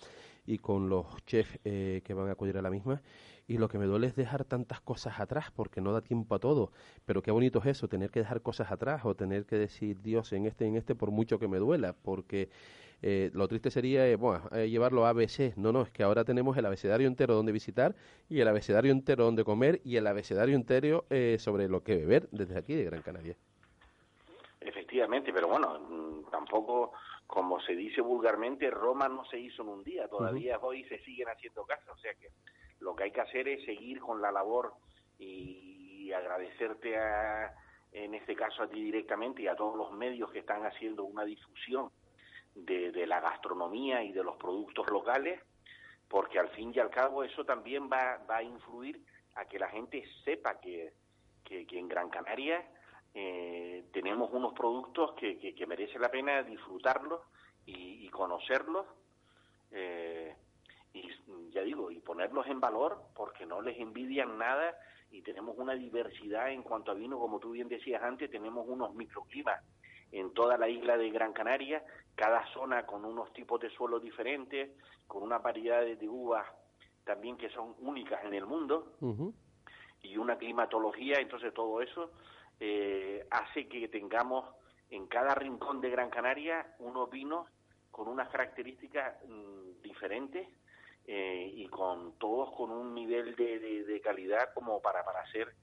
y con los chefs eh, que van a acudir a la misma. Y lo que me duele es dejar tantas cosas atrás porque no da tiempo a todo. Pero qué bonito es eso, tener que dejar cosas atrás o tener que decir Dios en este, en este, por mucho que me duela. Porque eh, lo triste sería eh, bueno, eh, llevarlo a ABC. No, no, es que ahora tenemos el abecedario entero donde visitar y el abecedario entero donde comer y el abecedario entero eh, sobre lo que beber desde aquí de Gran Canaria. Efectivamente, pero bueno, mm, tampoco, como se dice vulgarmente, Roma no se hizo en un día, todavía hoy se siguen haciendo casas, o sea que lo que hay que hacer es seguir con la labor y agradecerte a, en este caso a ti directamente y a todos los medios que están haciendo una difusión de, de la gastronomía y de los productos locales, porque al fin y al cabo eso también va, va a influir a que la gente sepa que, que, que en Gran Canaria eh, tenemos unos productos que, que, que merece la pena disfrutarlos y, y conocerlos eh, y ya digo y ponerlos en valor porque no les envidian nada y tenemos una diversidad en cuanto a vino como tú bien decías antes tenemos unos microclimas en toda la isla de Gran Canaria cada zona con unos tipos de suelo diferentes con una variedad de, de uvas también que son únicas en el mundo y una climatología, entonces todo eso eh, hace que tengamos en cada rincón de Gran Canaria unos vinos con unas características mm, diferentes eh, y con todos con un nivel de, de- calidad como para para ser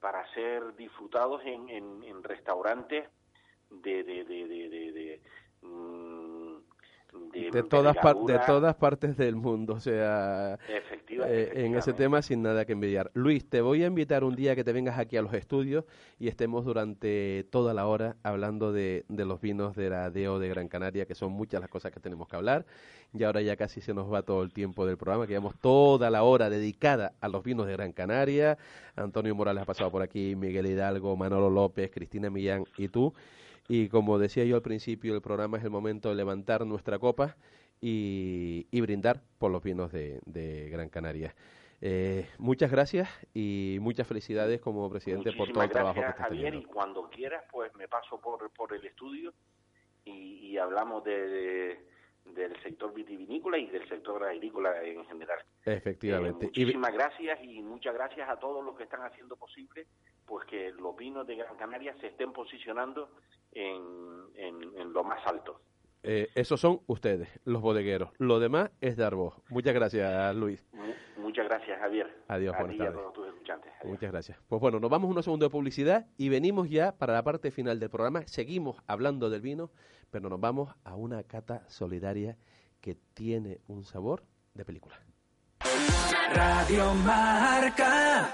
para ser disfrutados en, en, restaurantes de de de de, todas, par- de todas partes del mundo, o sea, eh, en ese tema sin nada que envidiar. Luis, te voy a invitar un día que te vengas aquí a los estudios y estemos durante toda la hora hablando de, de los vinos de la DEO de Gran Canaria, que son muchas las cosas que tenemos que hablar. Y ahora ya casi se nos va todo el tiempo del programa, que llevamos toda la hora dedicada a los vinos de Gran Canaria. Antonio Morales ha pasado por aquí, Miguel Hidalgo, Manolo López, Cristina Millán y tú. Y como decía yo al principio, el programa es el momento de levantar nuestra copa y, y brindar por los vinos de, de Gran Canaria. Eh, muchas gracias y muchas felicidades como presidente por todo el trabajo que estás Javier, teniendo. y cuando quieras, pues me paso por, por el estudio y, y hablamos de, de- del sector vitivinícola y del sector agrícola en general. Efectivamente. Eh, Y- muchísimas gracias y muchas gracias a todos los que están haciendo posible pues que los vinos de Gran Canaria se estén posicionando en, en- en lo más alto. eh, esos son ustedes, los bodegueros. Lo demás es dar voz. Muchas gracias, Luis. Mu- muchas gracias, Javier. Adiós, a buenas y a tardes. todos tus escuchantes. Muchas gracias. Pues bueno, nos vamos unos segundos de publicidad y venimos ya para la parte final del programa. Seguimos hablando del vino, pero nos vamos a una cata solidaria que tiene un sabor de película. Radio Marca.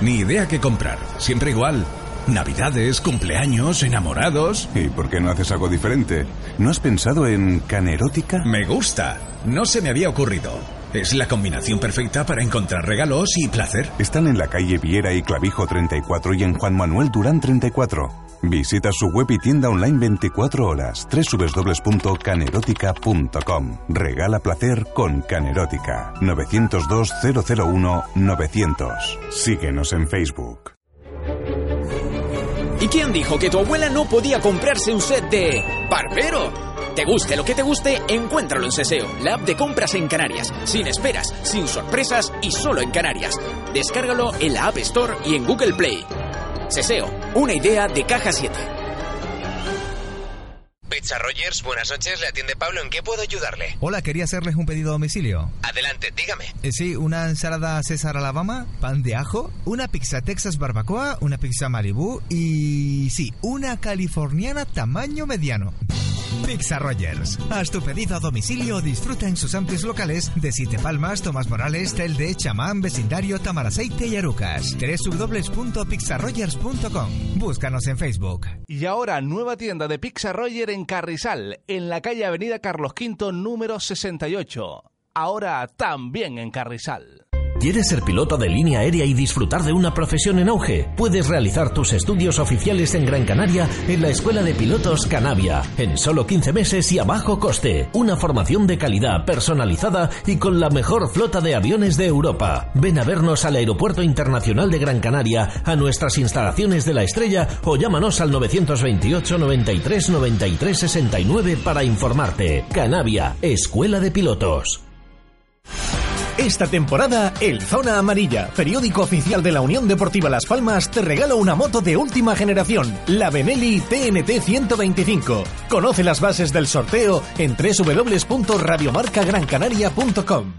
Ni idea qué comprar. Siempre igual. Navidades, cumpleaños, enamorados. ¿Y por qué no haces algo diferente? ¿No has pensado en canerótica? Me gusta. No se me había ocurrido. Es la combinación perfecta para encontrar regalos y placer. Están en la calle Viera y Clavijo 34 y en Juan Manuel Durán 34. Visita su web y tienda online 24 horas. www.canerótica.com. Regala placer con Canerótica. 902 001 900. Síguenos en Facebook. ¿Y quién dijo que tu abuela no podía comprarse un set de barbero? Te guste lo que te guste, encuéntralo en Seseo, la app de compras en Canarias, sin esperas, sin sorpresas y solo en Canarias. Descárgalo en la App Store y en Google Play. Seseo, una idea de Caja 7. Pizza Rogers, buenas noches, le atiende Pablo, ¿en qué puedo ayudarle? Hola, quería hacerles un pedido a domicilio. Adelante, dígame. Eh, sí, una ensalada César Alabama, pan de ajo, una pizza Texas barbacoa, una pizza Malibu y sí, una californiana tamaño mediano. Pizza Rogers. Haz tu pedido a domicilio disfruta en sus amplios locales de Siete Palmas, Tomás Morales, Telde, Chamán, Vecindario, Tamaraceite y Arucas. www.pizzarogers.com. Búscanos en Facebook. Y ahora, nueva tienda de Pizza Roger en Carrizal, en la calle Avenida Carlos V, número 68. Ahora también en Carrizal. ¿Quieres ser piloto de línea aérea y disfrutar de una profesión en auge? Puedes realizar tus estudios oficiales en Gran Canaria en la Escuela de Pilotos Canavia, en solo 15 meses y a bajo coste. Una formación de calidad, personalizada y con la mejor flota de aviones de Europa. Ven a vernos al Aeropuerto Internacional de Gran Canaria, a nuestras instalaciones de la Estrella o llámanos al 928 93 93 69 para informarte. Canavia, Escuela de Pilotos. Esta temporada, el Zona Amarilla, periódico oficial de la Unión Deportiva Las Palmas, te regala una moto de última generación, la Benelli TNT 125. Conoce las bases del sorteo en www.radiomarcagrancanaria.com.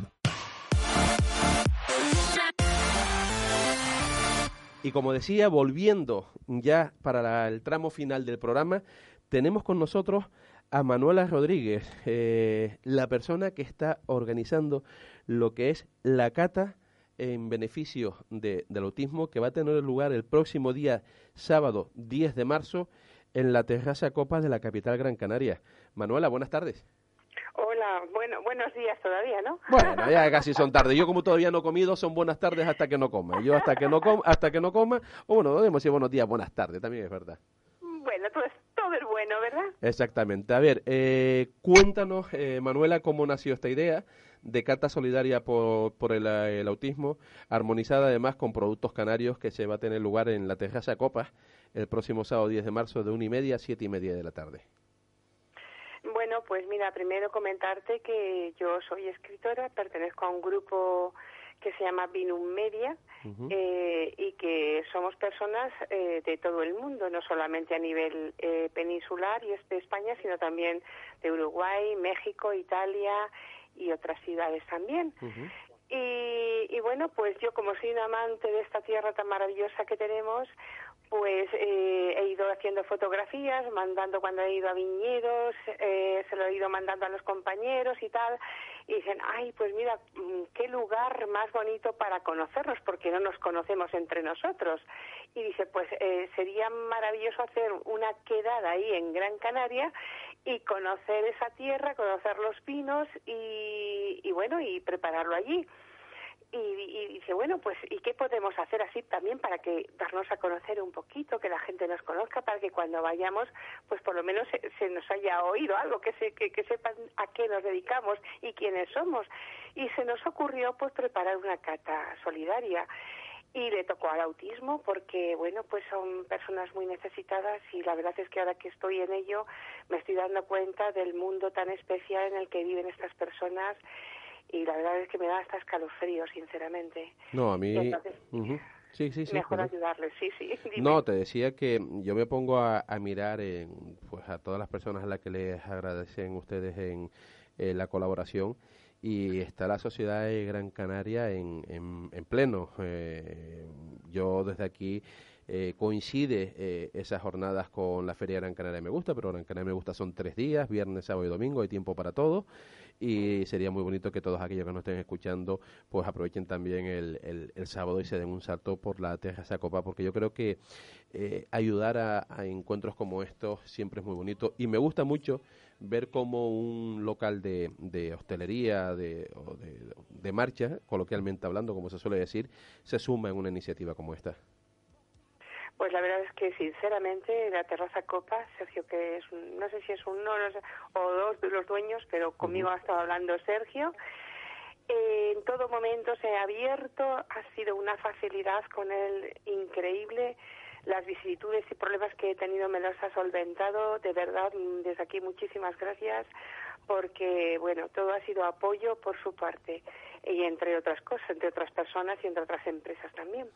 Y como decía, volviendo ya para el tramo final del programa, tenemos con nosotros a Manuela Rodríguez, eh, la persona que está organizando lo que es la cata en beneficio de- del autismo que va a tener lugar el próximo día sábado 10 de marzo en la terraza Copas de la capital Gran Canaria. Manuela, buenas tardes. Hola, bueno, buenos días todavía, ¿no? Bueno, ya casi son tarde. Yo como todavía no he comido, son buenas tardes hasta que no coma. Yo hasta que no coma, hasta que no coma, o bueno, debemos decir buenos días, buenas tardes, también es verdad. Bueno, todo es, todo es bueno, ¿verdad? Exactamente. A ver, eh, cuéntanos, eh, Manuela, cómo nació esta idea de Cata Solidaria por, por el, eh, el autismo, armonizada además con productos canarios que se va a tener lugar en la Terraza Copas el próximo sábado 10 de marzo de una y media a siete y media de la tarde. Bueno, pues mira, primero comentarte que yo soy escritora, pertenezco a un grupo que se llama Binum Media eh, y que somos personas eh, de todo el mundo, no solamente a nivel eh, peninsular y de España, sino también de Uruguay, México, Italia y otras ciudades también. Y, y bueno, pues yo como soy un amante de esta tierra tan maravillosa que tenemos, pues eh, he ido haciendo fotografías, mandando cuando he ido a viñedos, eh, se lo he ido mandando a los compañeros y tal, y dicen, ay, pues mira, mm, qué lugar más bonito para conocernos, porque no nos conocemos entre nosotros. Y dice, pues eh, sería maravilloso hacer una quedada ahí en Gran Canaria y conocer esa tierra, conocer los pinos y, y bueno, y prepararlo allí. Y, y dice, bueno, pues, ¿y qué podemos hacer así también para que darnos a conocer un poquito, que la gente nos conozca, para que cuando vayamos, pues por lo menos se, se nos haya oído algo, que, se, que, que sepan a qué nos dedicamos y quiénes somos? Y se nos ocurrió, pues, preparar una cata solidaria. Y le tocó al autismo porque, bueno, pues son personas muy necesitadas y la verdad es que ahora que estoy en ello me estoy dando cuenta del mundo tan especial en el que viven estas personas y la verdad es que me da hasta escalofrío, sinceramente. No, a mí... Sí, sí, sí. mejor ayudarles, sí, sí. dime. No, te decía que yo me pongo a, a mirar en, pues a todas las personas a las que les agradecen ustedes en, eh, la colaboración y está la sociedad de Gran Canaria en, en, en pleno. Eh, yo desde aquí eh, coincide eh, esas jornadas con la Feria Gran Canaria. Me Gusta, pero Gran Canaria Me Gusta. Son tres días, viernes, sábado y domingo, hay tiempo para todo. Y sería muy bonito que todos aquellos que nos estén escuchando pues aprovechen también el, el, el sábado y se den un salto por la Terraza Copa porque yo creo que eh, ayudar a, a encuentros como estos siempre es muy bonito. Y me gusta mucho ver cómo un local de, de hostelería de, o de, de marcha, coloquialmente hablando, como se suele decir, se suma en una iniciativa como esta. Pues la verdad es que sinceramente la terraza Copa, Sergio, que es no sé si es uno no sé, o dos de los dueños, pero conmigo ha estado hablando Sergio. Eh, en todo momento se ha abierto, ha sido una facilidad con él increíble. Las vicisitudes y problemas que he tenido me los ha solventado. De verdad, mm, desde aquí muchísimas gracias porque, bueno, todo ha sido apoyo por su parte y entre otras cosas, entre otras personas y entre otras empresas también.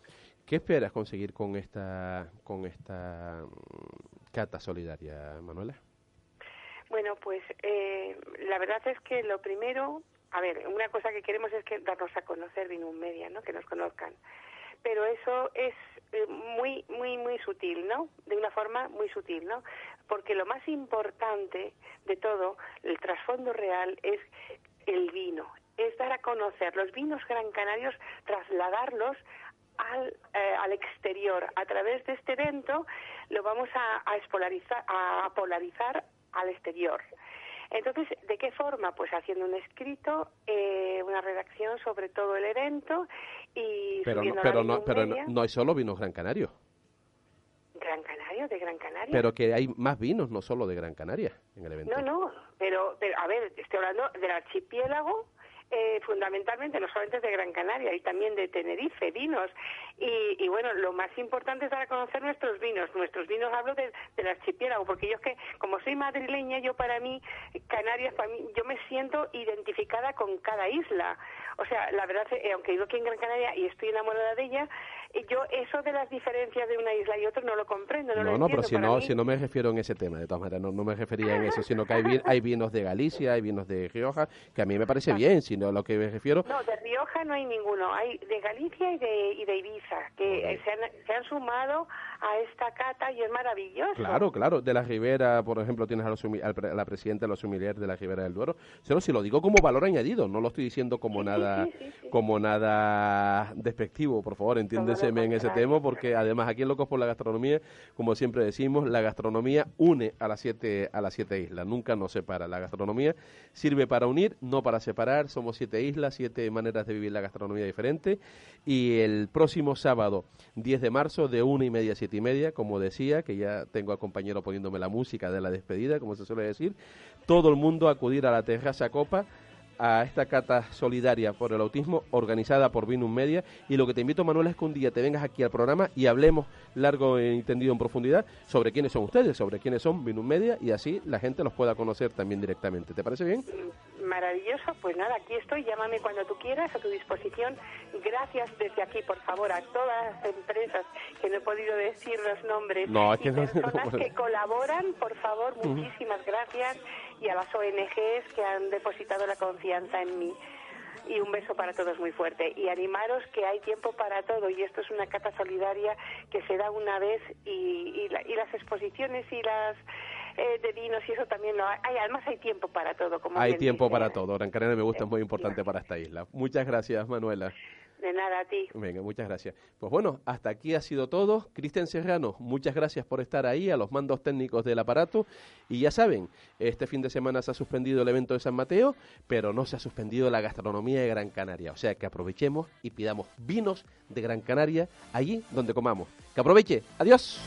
¿Qué esperas conseguir con esta con esta mm, cata solidaria, Manuela? Bueno, pues eh, la verdad es que lo primero, a ver, una cosa que queremos es que darnos a conocer Vinum Media, ¿no? Que nos conozcan. Pero eso es eh, muy, muy, muy sutil, ¿no? De una forma muy sutil, ¿no? Porque lo más importante de todo, el trasfondo real, es el vino, es dar a conocer los vinos gran canarios, trasladarlos al, eh, al exterior. A través de este evento lo vamos a, a, a polarizar al exterior. Entonces, ¿de qué forma? Pues haciendo un escrito, eh, una redacción sobre todo el evento y Pero, no, pero, no, pero no, no hay solo vinos Gran Canario. Gran Canario, de Gran Canaria. Pero que hay más vinos, no solo de Gran Canaria, en el evento. No, no, pero, pero a ver, estoy hablando del archipiélago, eh, fundamentalmente, no solamente de Gran Canaria, y también de Tenerife, vinos. Y, y bueno, lo más importante es dar a conocer nuestros vinos. Nuestros vinos hablo de- del archipiélago, porque yo es que, como soy madrileña, yo para mí, Canarias, para mí, yo me siento identificada con cada isla. O sea, la verdad, eh, aunque vivo aquí en Gran Canaria y estoy enamorada de ella, eh, yo eso de las diferencias de una isla y otra no lo comprendo, no, lo No, no, pero si no, mí- si no me refiero en ese tema, de todas maneras, no, no me refería en eso, sino que hay, vi- hay vinos de Galicia, hay vinos de Rioja, que a mí me parece bien, sino a lo que me refiero, No, de Rioja no hay ninguno. Hay de Galicia y de, y de Ibiza, que se, han, se han sumado a esta cata y es maravilloso. claro, claro, de la Ribera, por ejemplo, tienes a, los sumi- al pre- a la presidenta de los sumiliers de la Ribera del Duero, solo si lo digo como valor añadido, no lo estoy diciendo como nada como nada despectivo, por favor, entiéndeseme en ese tema, porque además aquí en Locos por la Gastronomía, como siempre decimos, la gastronomía une a las siete, a las siete islas, nunca nos separa. La gastronomía sirve para unir, no para separar, somos siete islas, siete maneras de vivir la gastronomía diferente, y el próximo sábado, 10 de marzo, de una y media a siete y media, como decía, que ya tengo al compañero poniéndome la música de la despedida, como se suele decir, todo el mundo a acudir a la terraza Copa, a esta cata solidaria por el autismo organizada por Vinum Media y lo que te invito Manuel es que un día te vengas aquí al programa y hablemos largo e entendido en profundidad sobre quiénes son ustedes, sobre quiénes son Vinum Media y así la gente los pueda conocer también directamente. ¿Te parece bien? Maravilloso. Pues nada, aquí estoy. Llámame cuando tú quieras, a tu disposición. Gracias desde aquí, por favor, a todas las empresas que no he podido decir los nombres No, es y que no- personas que colaboran, por favor, muchísimas gracias. Y a las ONGs que han depositado la confianza en mí. y un beso para todos muy fuerte. Y animaros que hay tiempo para todo y esto es una cata solidaria que se da una vez y, y, la- y las exposiciones y las eh, de vinos y eso también lo hay. Además hay tiempo para todo. Como Hay tiempo dice. para todo. Gran Canaria me gusta, es muy importante para esta isla. Muchas gracias, Manuela. De nada a ti. Venga, muchas gracias. Pues bueno, hasta aquí ha sido todo. Cristian Serrano, muchas gracias por estar ahí, a los mandos técnicos del aparato. Y ya saben, este fin de semana se ha suspendido el evento de San Mateo, pero no se ha suspendido la gastronomía de Gran Canaria. O sea que aprovechemos y pidamos vinos de Gran Canaria allí donde comamos. Que aproveche. Adiós.